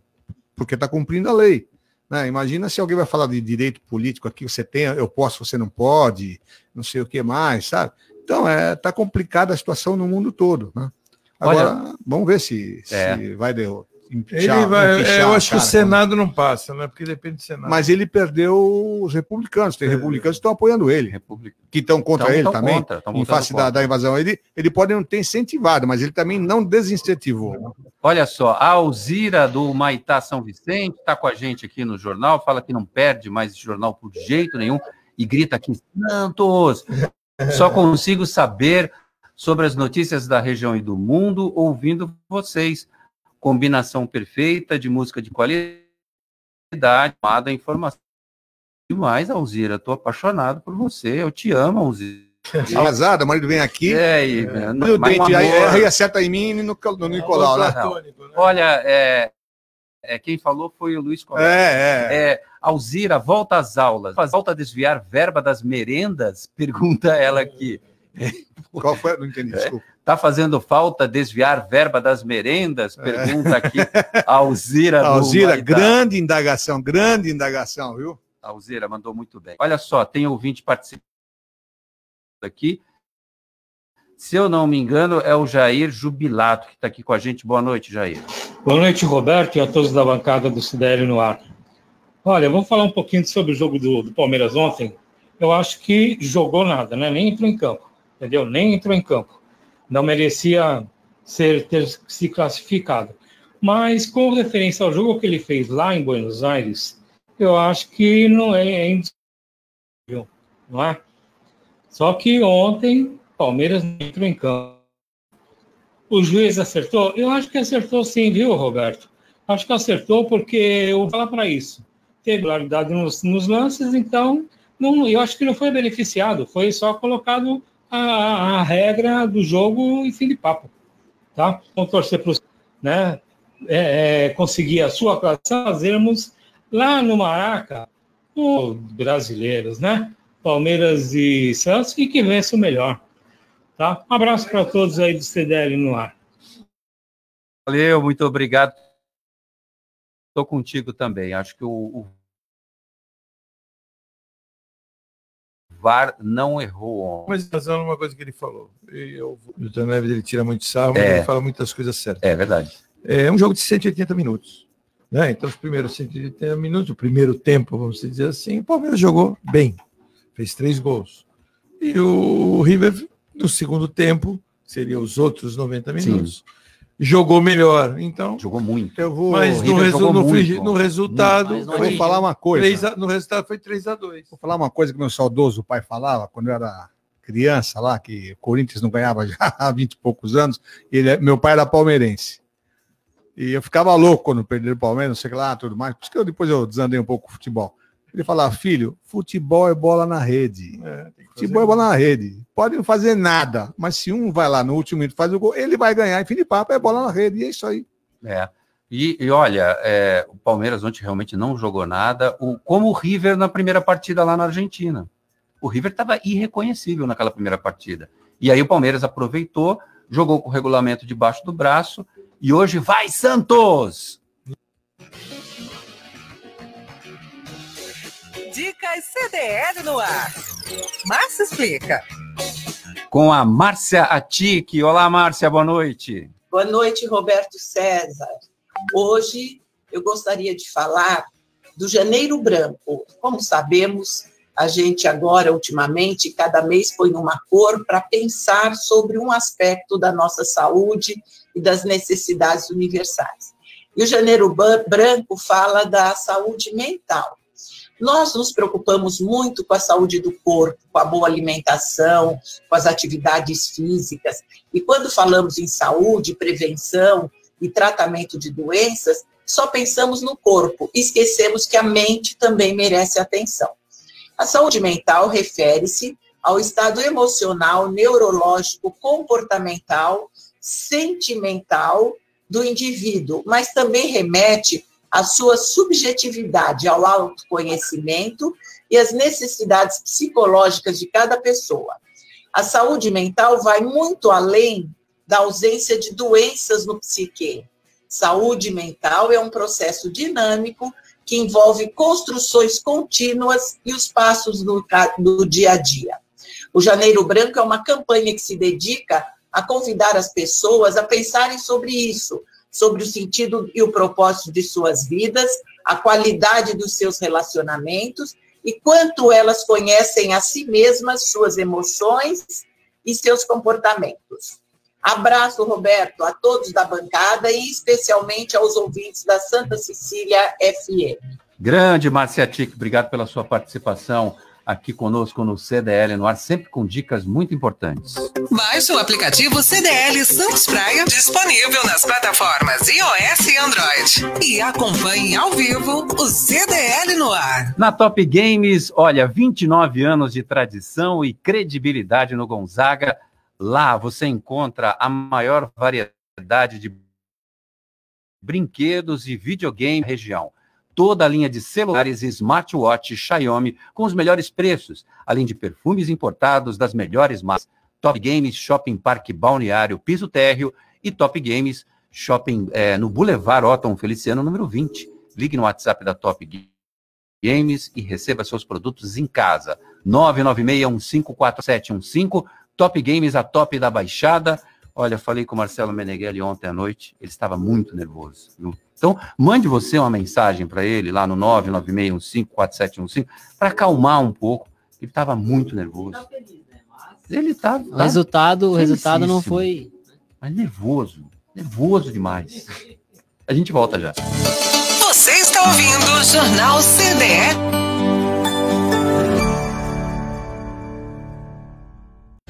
porque está cumprindo a lei. Né? Imagina se alguém vai falar de direito político aqui, você tem, eu posso, você não pode, não sei o que mais, sabe? Então, é, tá complicada a situação no mundo todo. Né? Agora, Olha, vamos ver se, é. se vai derrotar ele vai, é, eu acho cara, que o Senado não passa, né? Porque depende do Senado. Mas ele perdeu os republicanos. Tem é. republicanos que estão apoiando ele, que estão contra então, ele também, contra, em face da, da, invasão. Ele, ele pode não ter incentivado, mas ele também não desincentivou. Olha só, a Alzira do Maitá São Vicente está com a gente aqui no jornal, fala que não perde mais esse jornal por jeito nenhum e grita aqui: Santos! Só consigo saber sobre as notícias da região e do mundo ouvindo vocês combinação perfeita de música de qualidade, amada informação. Demais, Alzira, estou apaixonado por você, eu te amo, Alzira. Alazada, o marido vem aqui. É, e, é, não, dente, aí, aí acerta em mim e no, no Nicolau, né? Olha, é, é, quem falou foi o Luiz Costa. É, é. é, Alzira, volta às aulas. Volta a desviar verba das merendas? Pergunta ela aqui. Qual foi? Não entendi, desculpa. Está fazendo falta desviar verba das merendas? É. Pergunta aqui a Alzira. Alzira, grande indagação, grande indagação, viu? A Alzira mandou muito bem. Olha só, tem ouvinte participando aqui. Se eu não me engano, é o Jair Jubilato que está aqui com a gente. Boa noite, Jair. Boa noite, Roberto, e a todos da bancada do CDL no ar. Olha, vamos falar um pouquinho sobre o jogo do, do Palmeiras ontem. Eu acho que jogou nada, né? Nem entrou em campo, entendeu? Nem entrou em campo não merecia ser ter se classificado. Mas com referência ao jogo que ele fez lá em Buenos Aires, eu acho que não é, é não é? Só que ontem Palmeiras entrou em campo. O juiz acertou? Eu acho que acertou sim, viu, Roberto? Acho que acertou porque eu vou falar para isso. Teve regularidade nos, nos, lances, então não, eu acho que não foi beneficiado, foi só colocado a, a regra do jogo e fim de papo. Tá? Vamos torcer para né, é, é, conseguir a sua classificação, fazermos lá no Maraca, os brasileiros, né? Palmeiras e Santos, e que vença o melhor. Tá? Um abraço para todos aí do CDL no ar. Valeu, muito obrigado. Estou contigo também. Acho que o, o VAR não errou ontem. Mas razão uma coisa que ele falou. Eu, o. Neves ele tira muito sarro, mas é, ele fala muitas coisas certas. É verdade. É um jogo de 180 minutos. Né? Então, os primeiros 180 minutos, o primeiro tempo, vamos dizer assim, o Palmeiras jogou bem, fez três gols. E o River no segundo tempo, seria os outros 90 minutos, Sim. Jogou melhor. Então, jogou muito. Eu vou, mas no, resu no, muito, no, resultado, muito, vou falar uma coisa. A, no resultado foi 3 a 2. Vou falar uma coisa que meu saudoso pai falava quando eu era criança lá, que o Corinthians não ganhava já há 20 e poucos anos, ele, é, meu pai era palmeirense. E eu ficava louco quando perderam o Palmeiras, não sei lá, tudo mais. Por isso que eu, depois eu desandei um pouco o futebol. Ele falava, filho, futebol é bola na rede. É, futebol é bola na rede. Pode não fazer nada, mas se um vai lá no último minuto faz o gol, ele vai ganhar. Enfim de papo, é bola na rede. E é isso aí. É. E, e olha, é, o Palmeiras ontem realmente não jogou nada, o, como o River na primeira partida lá na Argentina. O River estava irreconhecível naquela primeira partida. E aí o Palmeiras aproveitou, jogou com o regulamento debaixo do braço, e hoje vai Santos! Dicas CDL no ar. Márcia explica. Com a Márcia Atique. Olá, Márcia, boa noite. Boa noite, Roberto César. Hoje eu gostaria de falar do Janeiro Branco. Como sabemos, a gente agora, ultimamente, cada mês põe uma cor para pensar sobre um aspecto da nossa saúde e das necessidades universais. E o Janeiro Branco fala da saúde mental. Nós nos preocupamos muito com a saúde do corpo, com a boa alimentação, com as atividades físicas. E quando falamos em saúde, prevenção e tratamento de doenças, só pensamos no corpo, esquecemos que a mente também merece atenção. A saúde mental refere-se ao estado emocional, neurológico, comportamental, sentimental do indivíduo, mas também remete a sua subjetividade ao autoconhecimento e as necessidades psicológicas de cada pessoa. A saúde mental vai muito além da ausência de doenças no psique. Saúde mental é um processo dinâmico que envolve construções contínuas e os passos do, do dia a dia. O Janeiro Branco é uma campanha que se dedica a convidar as pessoas a pensarem sobre isso, sobre o sentido e o propósito de suas vidas, a qualidade dos seus relacionamentos e quanto elas conhecem a si mesmas, suas emoções e seus comportamentos. Abraço, Roberto, a todos da bancada e especialmente aos ouvintes da Santa Cecília FM. Grande Marcia Tic, obrigado pela sua participação aqui conosco no CDL no ar, sempre com dicas muito importantes. Baixe o aplicativo CDL Santos Praia, disponível nas plataformas iOS e Android. E acompanhe ao vivo o CDL no ar. Na Top Games, olha, 29 anos de tradição e credibilidade no Gonzaga. Lá você encontra a maior variedade de brinquedos e videogame região toda a linha de celulares e smartwatch Xiaomi com os melhores preços, além de perfumes importados das melhores marcas. Top Games Shopping Parque Balneário Piso Térreo e Top Games Shopping é, no Boulevard Otton Feliciano, número 20. Ligue no WhatsApp da Top Games e receba seus produtos em casa. 996154715. Top Games, a top da Baixada. Olha, falei com o Marcelo Meneghelli ontem à noite, ele estava muito nervoso. Viu? Então, mande você uma mensagem para ele lá no 996154715 para acalmar um pouco. Ele estava muito nervoso. Tá ele tá, tá o resultado, o resultado não foi. Mas nervoso, nervoso demais. A gente volta já. Você está ouvindo o Jornal CDE.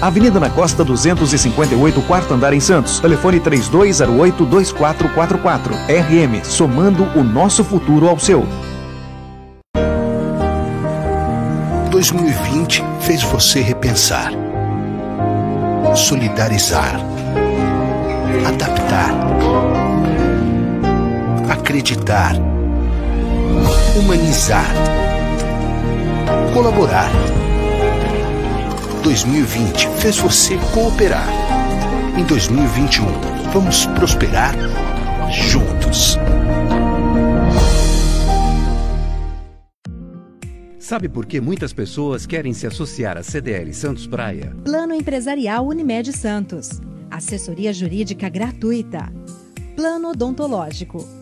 Avenida na Costa 258, quarto andar em Santos. Telefone 3208-2444. RM, somando o nosso futuro ao seu. 2020 fez você repensar, solidarizar, adaptar, acreditar, humanizar, colaborar. 2020 fez você cooperar. Em 2021, vamos prosperar juntos. Sabe por que muitas pessoas querem se associar à CDL Santos Praia? Plano Empresarial Unimed Santos. Assessoria Jurídica Gratuita. Plano Odontológico.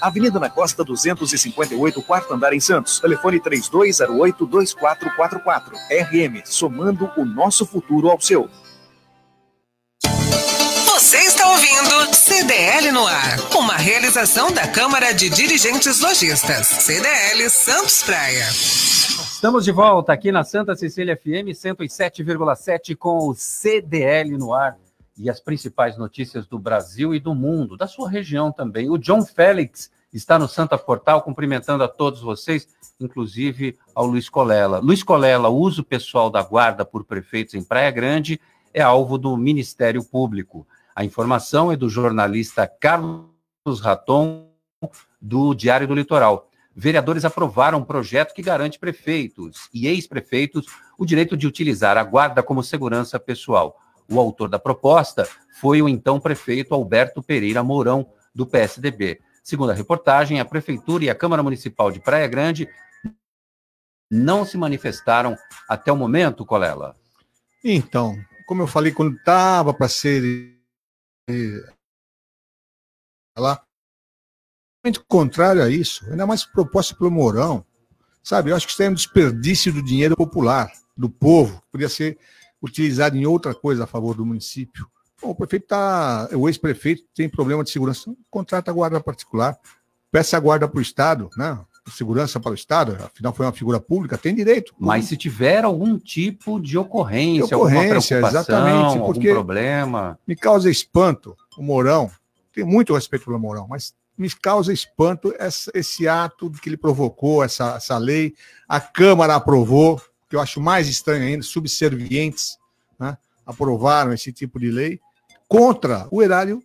Avenida na Costa 258, quarto andar em Santos. Telefone 3208-2444. RM, somando o nosso futuro ao seu. Você está ouvindo CDL no ar, uma realização da Câmara de Dirigentes Lojistas, CDL Santos Praia. Estamos de volta aqui na Santa Cecília FM 107,7 com o CDL no ar e as principais notícias do Brasil e do mundo, da sua região também. O John Félix está no Santa Portal cumprimentando a todos vocês, inclusive ao Luiz Colela. Luiz Colela, uso pessoal da guarda por prefeitos em Praia Grande é alvo do Ministério Público. A informação é do jornalista Carlos Raton, do Diário do Litoral. Vereadores aprovaram um projeto que garante prefeitos e ex-prefeitos o direito de utilizar a guarda como segurança pessoal. O autor da proposta foi o então prefeito Alberto Pereira Mourão, do PSDB. Segundo a reportagem, a Prefeitura e a Câmara Municipal de Praia Grande não se manifestaram até o momento, Colela. Então, como eu falei, quando estava para ser eh, lá, contrário a isso, ainda mais proposta pelo Mourão, sabe? Eu acho que isso é um desperdício do dinheiro popular, do povo, podia ser utilizado em outra coisa a favor do município. Bom, o prefeito tá, o ex-prefeito tem problema de segurança, contrata a guarda particular, peça a guarda para o Estado, né? Segurança para o Estado, afinal foi uma figura pública, tem direito. Mas se tiver algum tipo de ocorrência, de ocorrência exatamente, porque algum problema. Me causa espanto o Mourão, tenho muito respeito pelo Mourão, mas me causa espanto esse, esse ato que ele provocou, essa, essa lei. A Câmara aprovou, que eu acho mais estranho ainda, subservientes, né, aprovaram esse tipo de lei contra o erário,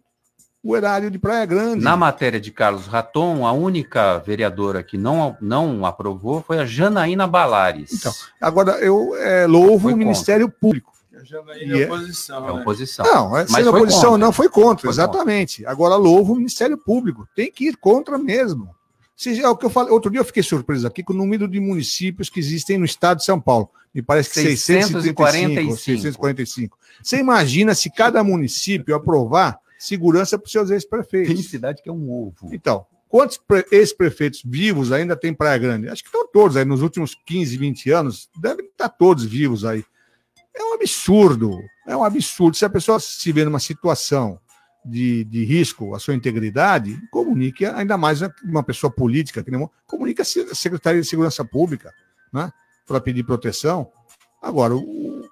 o erário de Praia Grande. Na matéria de Carlos Raton, a única vereadora que não, não aprovou foi a Janaína Balares. Então, agora eu é, louvo o Ministério Público. A Janaína é oposição. É né? oposição. Não, é, Mas sendo foi oposição contra. não, foi contra, Foi exatamente. Agora louvo o Ministério Público. Tem que ir contra mesmo. Se, é o que eu falei, outro dia eu fiquei surpreso aqui com o número de municípios que existem no estado de São Paulo. Me parece que 635. 645. 645. Você imagina se cada município aprovar segurança para os seus Tem ex-prefeitos. cidade que é um ovo. Então, quantos pre- ex-prefeitos vivos ainda tem Praia Grande? Acho que estão todos aí, nos últimos 15, 20 anos, devem estar todos vivos aí. É um absurdo É um absurdo. Se a pessoa se vê numa situação de, de risco à sua integridade, comunique, ainda mais uma pessoa política, que nem, comunique a Secretaria de Segurança Pública, né? Para pedir proteção. Agora, o,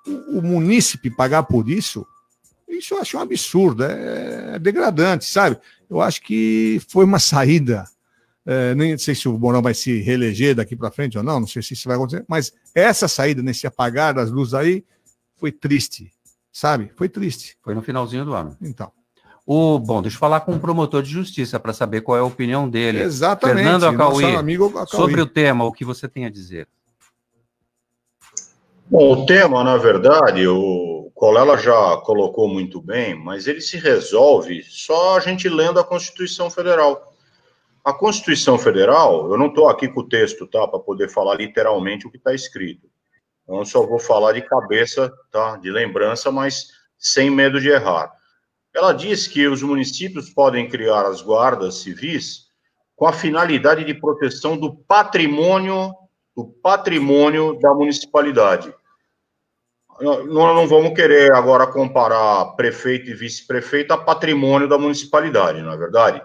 o, o munícipe pagar por isso, isso eu acho um absurdo, é, é degradante, sabe? Eu acho que foi uma saída. É, nem sei se o Morão vai se reeleger daqui para frente ou não, não sei se isso vai acontecer, mas essa saída nesse apagar das luzes aí foi triste, sabe? Foi triste. Foi no finalzinho do ano. Então. O, bom, deixa eu falar com o promotor de justiça para saber qual é a opinião dele. Exatamente. Fernando Acauí, amigo Acauí. sobre o tema, o que você tem a dizer? Bom, o tema, na verdade, o Colela já colocou muito bem, mas ele se resolve só a gente lendo a Constituição Federal. A Constituição Federal, eu não estou aqui com o texto, tá, para poder falar literalmente o que está escrito. Então, eu só vou falar de cabeça, tá, de lembrança, mas sem medo de errar. Ela diz que os municípios podem criar as guardas civis com a finalidade de proteção do patrimônio do patrimônio da municipalidade nós não vamos querer agora comparar prefeito e vice-prefeito a patrimônio da municipalidade, não é verdade?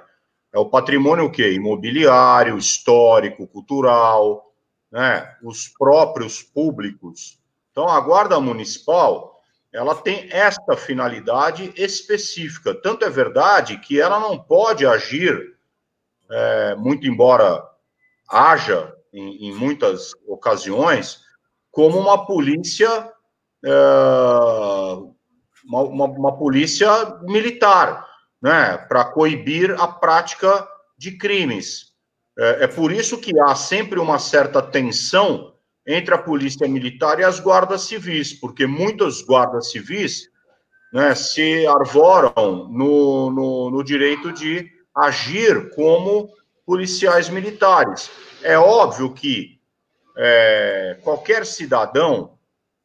É o patrimônio o quê? Imobiliário, histórico, cultural, né? Os próprios públicos. Então, a guarda municipal, ela tem esta finalidade específica. Tanto é verdade que ela não pode agir, é, muito embora haja em, em muitas ocasiões, como uma polícia é, uma, uma, uma, polícia militar, né, para coibir a prática de crimes. É, é por isso que há sempre uma certa tensão entre a polícia militar e as guardas civis, porque muitos guardas civis né, se arvoram no, no, no direito de agir como policiais militares. É óbvio que é, qualquer cidadão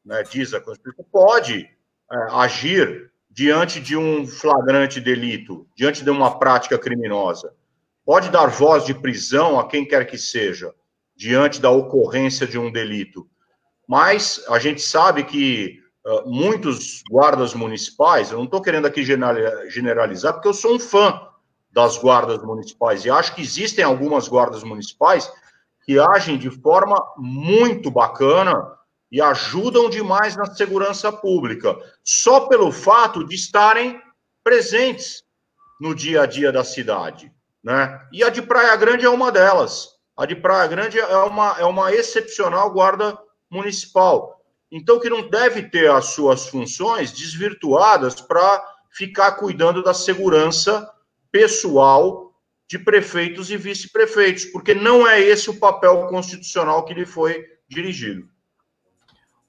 né, diz a Constituição, pode é, agir diante de um flagrante delito, diante de uma prática criminosa. Pode dar voz de prisão a quem quer que seja, diante da ocorrência de um delito. Mas a gente sabe que uh, muitos guardas municipais, eu não estou querendo aqui generalizar, porque eu sou um fã das guardas municipais e acho que existem algumas guardas municipais que agem de forma muito bacana e ajudam demais na segurança pública, só pelo fato de estarem presentes no dia a dia da cidade. Né? E a de Praia Grande é uma delas. A de Praia Grande é uma, é uma excepcional guarda municipal. Então, que não deve ter as suas funções desvirtuadas para ficar cuidando da segurança pessoal de prefeitos e vice-prefeitos, porque não é esse o papel constitucional que lhe foi dirigido.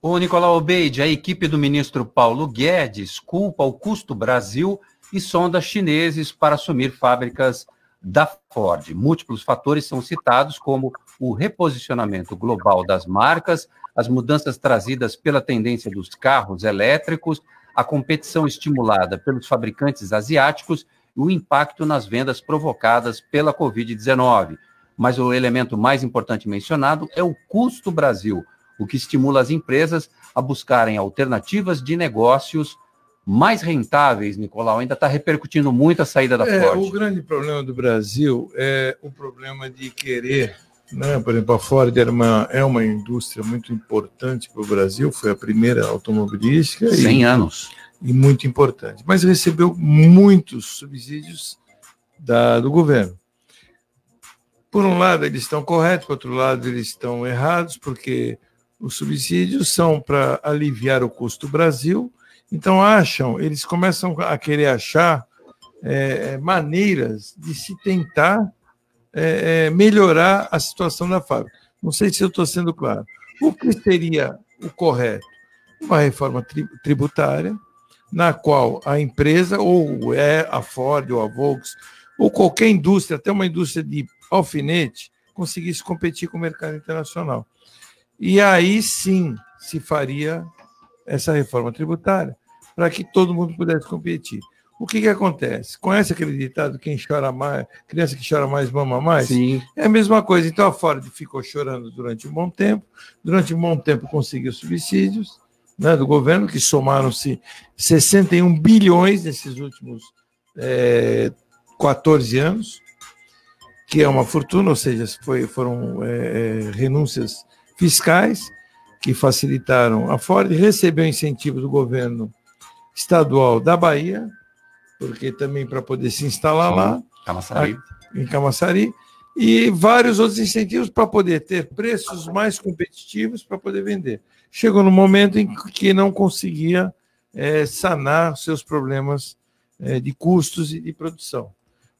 O Nicolau Obeide, a equipe do ministro Paulo Guedes culpa o custo Brasil e sonda chineses para assumir fábricas da Ford. Múltiplos fatores são citados, como o reposicionamento global das marcas, as mudanças trazidas pela tendência dos carros elétricos, a competição estimulada pelos fabricantes asiáticos e o impacto nas vendas provocadas pela Covid-19. Mas o elemento mais importante mencionado é o custo Brasil o que estimula as empresas a buscarem alternativas de negócios mais rentáveis, Nicolau. Ainda está repercutindo muito a saída da é, Ford. O grande problema do Brasil é o problema de querer. Né? Por exemplo, a Ford era uma, é uma indústria muito importante para o Brasil, foi a primeira automobilística. 100 e, anos. E muito importante. Mas recebeu muitos subsídios da, do governo. Por um lado, eles estão corretos, por outro lado, eles estão errados, porque os subsídios são para aliviar o custo do Brasil, então acham, eles começam a querer achar é, maneiras de se tentar é, é melhorar a situação da fábrica. Não sei se eu estou sendo claro. O que seria o correto? Uma reforma tributária, na qual a empresa, ou é a Ford, ou a Volkswagen, ou qualquer indústria, até uma indústria de alfinete, conseguisse competir com o mercado internacional. E aí sim se faria essa reforma tributária para que todo mundo pudesse competir. O que, que acontece? Conhece aquele ditado, quem chora mais, criança que chora mais, mama mais? Sim. É a mesma coisa. Então a Ford ficou chorando durante um bom tempo, durante um bom tempo conseguiu subsídios, né, do governo, que somaram-se 61 bilhões nesses últimos é, 14 anos, que é uma fortuna, ou seja, foi, foram é, renúncias fiscais que facilitaram. A Ford recebeu incentivo do governo estadual da Bahia, porque também para poder se instalar lá, Camaçari. em Camaçari, e vários outros incentivos para poder ter preços mais competitivos para poder vender. Chegou no momento em que não conseguia é, sanar seus problemas é, de custos e de produção,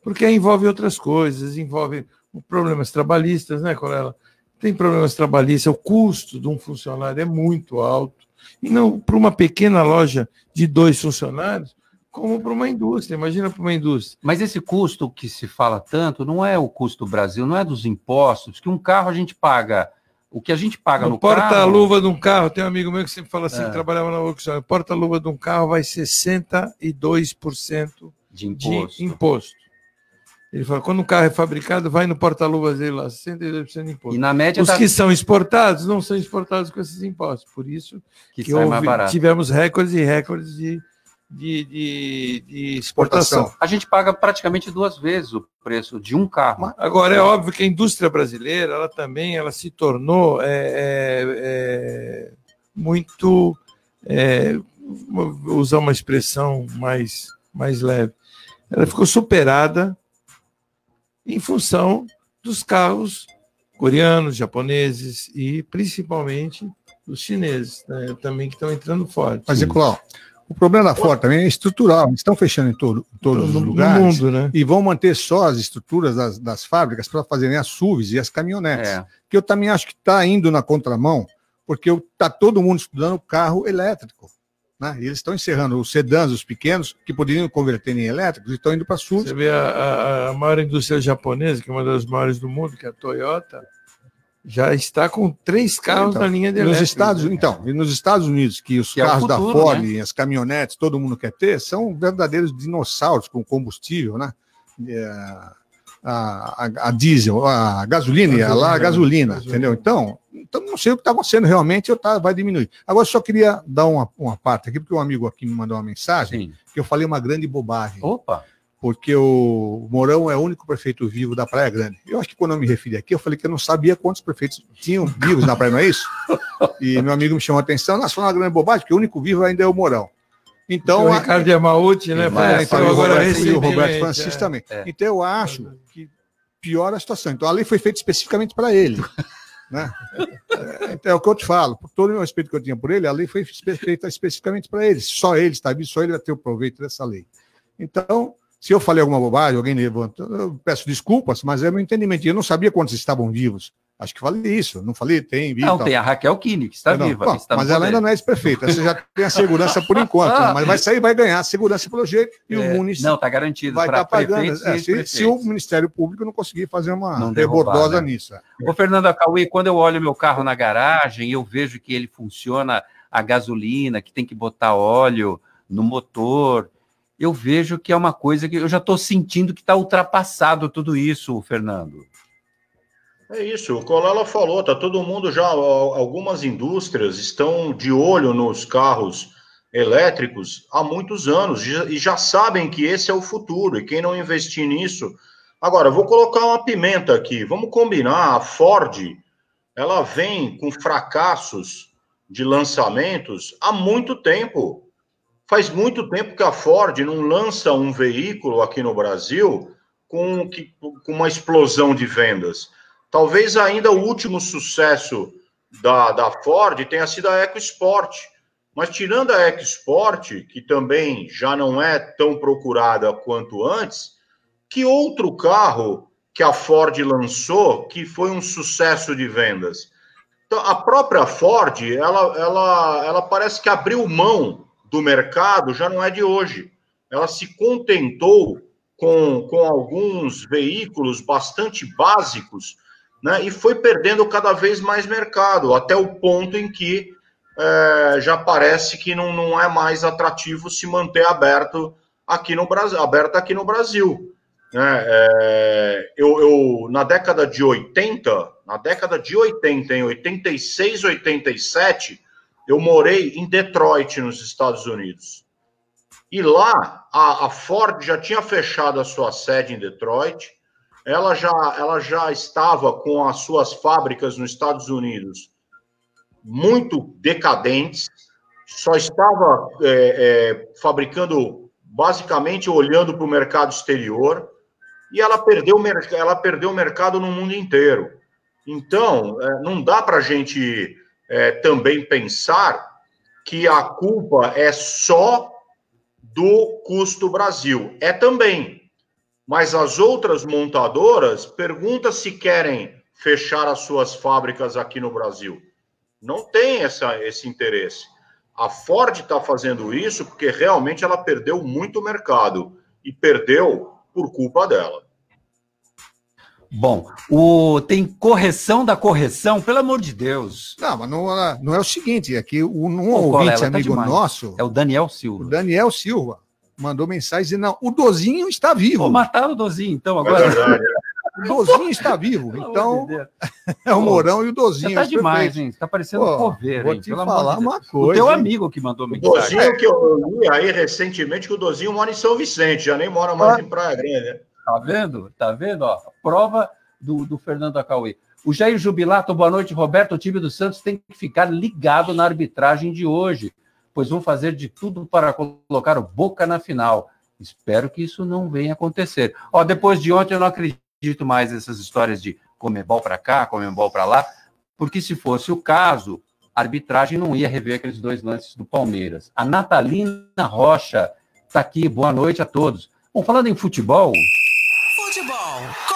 porque envolve outras coisas, envolve problemas trabalhistas, né, Corella? Tem problemas trabalhistas, o custo de um funcionário é muito alto, e não para uma pequena loja de dois funcionários, como para uma indústria. Imagina para uma indústria. Mas esse custo que se fala tanto não é o custo do Brasil, não é dos impostos, que um carro a gente paga. O que a gente paga no, No carro. porta-luva de um carro, tem um amigo meu que sempre fala assim, É. que trabalhava na o porta-luva de um carro vai 62% de imposto. de imposto. Ele fala, quando o carro é fabricado, vai no porta-luvas dele lá, 62% de imposto. E na média Os tá- que são exportados não são exportados com esses impostos. Por isso Que que, houve- barato. tivemos recordes e recordes de, de, de, de exportação. A gente paga praticamente duas vezes o preço de um carro. Agora, é óbvio que a indústria brasileira, ela também ela se tornou é, é, é, muito, é, vou usar uma expressão mais, mais leve, ela ficou superada em função dos carros coreanos, japoneses e principalmente os chineses, né, também que estão entrando forte. Mas, Nicolau, o problema da Ford também é estrutural. Eles estão fechando em todo, em todos No- os no lugares mundo, né? e vão manter só as estruturas das, das fábricas para fazerem as SUVs e as caminhonetes. É. Que eu também acho que está indo na contramão, porque está todo mundo estudando carro elétrico. Né? E eles estão encerrando os sedãs, os pequenos, que poderiam converter em elétricos, e estão indo para SUVs. Você vê a, a- a maior indústria japonesa, que é uma das maiores do mundo, que é a Toyota, já está com três carros Então, na linha de nos Estados, então, e nos Estados Unidos, que os Que é carros da futuro, Ford, né? as caminhonetes, todo mundo quer ter, são verdadeiros dinossauros com combustível, né? É, A, a- a diesel, a gasolina, Gasolina, lá a gasolina, gasolina. entendeu? Então, então, não sei o que está acontecendo realmente, eu tá, vai diminuir. Agora, só queria dar uma, uma parte aqui, porque um amigo aqui me mandou uma mensagem, que eu falei uma grande bobagem. Opa! Porque o Mourão é o único prefeito vivo da Praia Grande. Eu acho que quando eu me referi aqui, eu falei que eu não sabia quantos prefeitos tinham vivos na praia, não é isso? E meu amigo me chamou a atenção, nós falamos uma grande bobagem, porque o único vivo ainda é o Mourão. Então, o Ricardo Yamauchi, né? é, faleceu então, agora e o Roberto Francisco é. também. Então eu acho que piora a situação. Então a lei foi feita especificamente para ele. né? É, Então é o que eu te falo. Por todo o respeito que eu tinha por ele, a lei foi feita especificamente para ele. Só ele está vivo, só ele vai ter o proveito dessa lei. Então, se eu falei alguma bobagem, alguém levantou, eu peço desculpas, mas é meu entendimento. E Eu não sabia quantos estavam vivos. Acho que falei isso. Não falei, tem vivo. Não, tal. tem a Raquel Kine, que está Não, viva. bom, está mas ela poder. ainda não é ex-prefeita. Você já tem a segurança por enquanto. Né? Mas vai sair, vai ganhar a segurança pelo jeito e É, o município não, está garantido vai para estar pagando. prefeitos é, se, se o Ministério Público não conseguir fazer uma Não derrubar, rebordosa né? nisso. é. Ô, Fernando Acauí, quando eu olho meu carro na garagem eu vejo que ele funciona a gasolina, que tem que botar óleo no motor, eu vejo que é uma coisa que eu já estou sentindo que está ultrapassado tudo isso, Fernando. É isso, o Colela falou, tá todo mundo já, al- algumas indústrias estão de olho nos carros elétricos há muitos anos e já sabem que esse é o futuro, e quem não investir nisso. Agora, vou colocar uma pimenta aqui, vamos combinar, a Ford, ela vem com fracassos de lançamentos há muito tempo. Faz muito tempo que a Ford não lança um veículo aqui no Brasil com, com uma explosão de vendas. Talvez ainda o último sucesso da, da Ford tenha sido a EcoSport. Mas tirando a EcoSport, que também já não é tão procurada quanto antes, que outro carro que a Ford lançou que foi um sucesso de vendas? Então, a própria Ford, ela, ela, ela parece que abriu mão do mercado, já não é de hoje. Ela se contentou com, com alguns veículos bastante básicos né, e foi perdendo cada vez mais mercado, até o ponto em que eh, já parece que não, não é mais atrativo se manter aberto aqui no Brasil, aberto aqui no Brasil. né? Eh, eu, eu, na década de 80, na década de 80, em 86, 87, eu morei em Detroit, nos Estados Unidos. E lá, a, a Ford já tinha fechado a sua sede em Detroit, ela já, ela já estava com as suas fábricas nos Estados Unidos muito decadentes, só estava é, é, fabricando, basicamente olhando para o mercado exterior, e ela perdeu, ela perdeu o mercado no mundo inteiro. Então, é, não dá para a gente é, também pensar que a culpa é só do custo Brasil. É também. Mas as outras montadoras pergunta se querem fechar as suas fábricas aqui no Brasil. Não tem essa, esse interesse. A Ford está fazendo isso porque realmente ela perdeu muito mercado e perdeu por culpa dela. Bom, o, tem correção da correção, pelo amor de Deus. Não, mas não, não é o seguinte, é que um, um ouvinte tá amigo demais. nosso. É o Daniel Silva. O Daniel Silva mandou mensagem dizendo: não, o Dozinho está vivo. Vou matar o Dozinho, então, agora. É o Dozinho está vivo. Então, é o Mourão e o Dozinho. Você tá demais, hein? Tá parecendo Pô, um coveiro, Vou hein? te Pelo falar de uma coisa. O teu amigo que mandou mensagem. O Dozinho que eu li aí recentemente, que o Dozinho mora em São Vicente, já nem mora mais ah. em Praia Grande. Né? Tá vendo? Tá vendo? Ó, prova do, do Fernando Acauê. O Jair Jubilato, boa noite, Roberto. O time do Santos tem que ficar ligado na arbitragem de hoje, pois vão fazer de tudo para colocar o Boca na final. Espero que isso não venha acontecer. Ó, depois de ontem, eu não acredito mais nessas histórias de comebol para cá, comebol para lá, porque se fosse o caso, a arbitragem não ia rever aqueles dois lances do Palmeiras. A Natalina Rocha está aqui. Boa noite a todos. Bom, falando em futebol. Futebol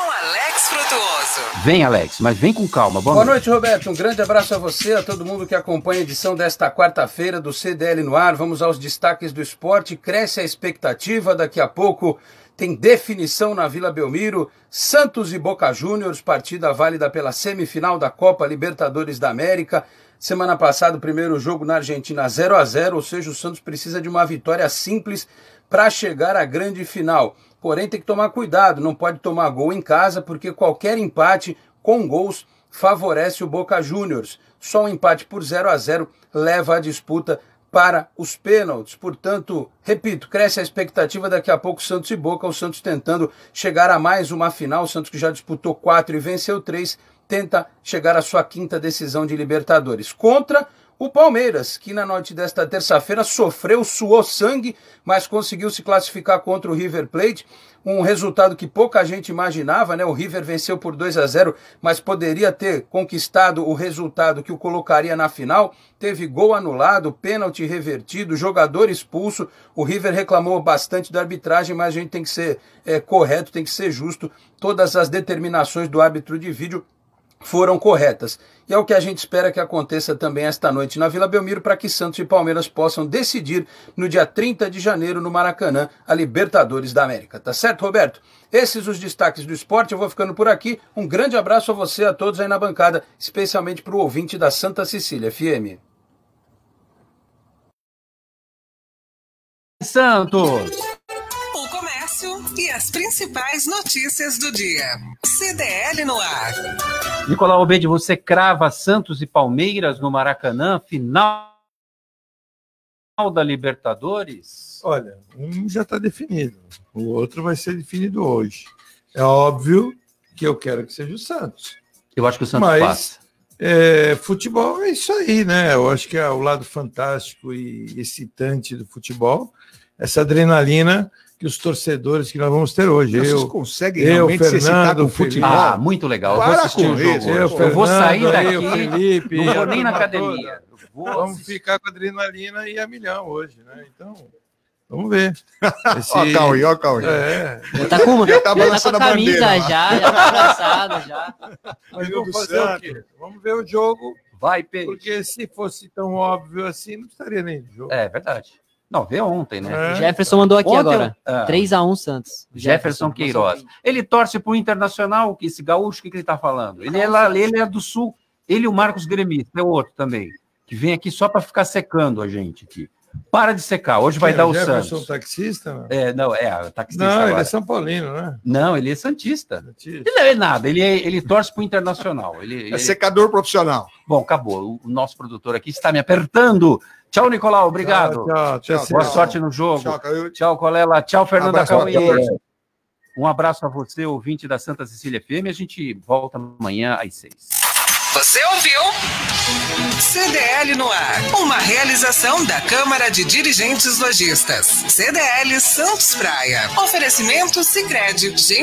Frutuoso. Vem, Alex, mas vem com calma. Boa, Boa noite. noite, Roberto. Um grande abraço a você, a todo mundo que acompanha a edição desta quarta-feira do CDL no ar. Vamos aos destaques do esporte. Cresce a expectativa. Daqui a pouco tem definição na Vila Belmiro. Santos e Boca Juniors, partida válida pela semifinal da Copa Libertadores da América. Semana passada, o primeiro jogo na Argentina 0 a 0 ou seja, o Santos precisa de uma vitória simples para chegar à grande final. Porém, tem que tomar cuidado, não pode tomar gol em casa, porque qualquer empate com gols favorece o Boca Juniors. Só um empate por 0 a 0 leva a disputa para os pênaltis. Portanto, repito, cresce a expectativa daqui a pouco Santos e Boca, o Santos tentando chegar a mais uma final, o Santos que já disputou quatro e venceu três, tenta chegar à sua quinta decisão de Libertadores. Contra o Palmeiras, que na noite desta terça-feira sofreu, suou sangue, mas conseguiu se classificar contra o River Plate, um resultado que pouca gente imaginava, né? O River venceu por 2 a 0, mas poderia ter conquistado o resultado que o colocaria na final. Teve gol anulado, pênalti revertido, jogador expulso. O River reclamou bastante da arbitragem, mas a gente tem que ser é, correto, tem que ser justo. Todas as determinações do árbitro de vídeo foram corretas. E é o que a gente espera que aconteça também esta noite na Vila Belmiro para que Santos e Palmeiras possam decidir no dia 30 de janeiro no Maracanã a Libertadores da América. Tá certo, Roberto? Esses os destaques do esporte. Eu vou ficando por aqui. Um grande abraço a você, a todos aí na bancada, especialmente para o ouvinte da Santa Cecília FM. Santos! E as principais notícias do dia. CDL no ar. Nicolau Obede, você crava Santos e Palmeiras no Maracanã, final da Libertadores? Olha, um já está definido, o outro vai ser definido hoje. É óbvio que eu quero que seja o Santos. Eu acho que o Santos Mas, passa. É, futebol é isso aí, né? Eu acho que é o lado fantástico e excitante do futebol, essa adrenalina que os torcedores que nós vamos ter hoje. Vocês eu, conseguem eu, Fernando, com futebol? Ah, muito legal. Para eu vou assistir o jogo. Eu, Fernando, eu vou sair daqui, eu, Felipe, não vou nem na academia. Vamos ficar com adrenalina e a milhão hoje, né? Então, vamos ver. Esse... ó, Cauê, ó, Cauê. É. Já tá com, já tá balançando tá a camisa bandeira, já, já tá abraçado já. Mas vamos fazer o quê? Vamos ver o jogo. Vai, Peixe. Porque se fosse tão óbvio assim, não estaria nem no jogo. É verdade. Não, vê ontem, né? É. Jefferson mandou aqui ontem, agora. É. 3x1 Santos. Jefferson, Jefferson Queiroz. Ele torce para o Internacional, que esse gaúcho, o que, que ele está falando? Ele é, lá, ele é do Sul. Ele e o Marcos Gremista, é outro também, que vem aqui só para ficar secando a gente aqui. Para de secar. Hoje vai Quem, dar o Jefferson, Santos. taxista? Não, É, não, é, taxista não ele agora. é São Paulino, né? Não, ele é Santista. Santista. Ele não é nada, ele, é- ele torce para o Internacional. Ele, É ele- secador profissional. Bom, acabou. O, o nosso produtor aqui está me apertando. Tchau, Nicolau. Obrigado. Tchau, tchau, tchau. Boa sorte no jogo. Tchau, Caio. Tchau, Colela. Tchau, Fernanda Cauê. Um abraço a você, ouvinte da Santa Cecília FM. A gente volta amanhã às seis. Você ouviu? CDL no ar. Uma realização da Câmara de Dirigentes Lojistas. CDL Santos Praia. Oferecimento Sicredi. Gente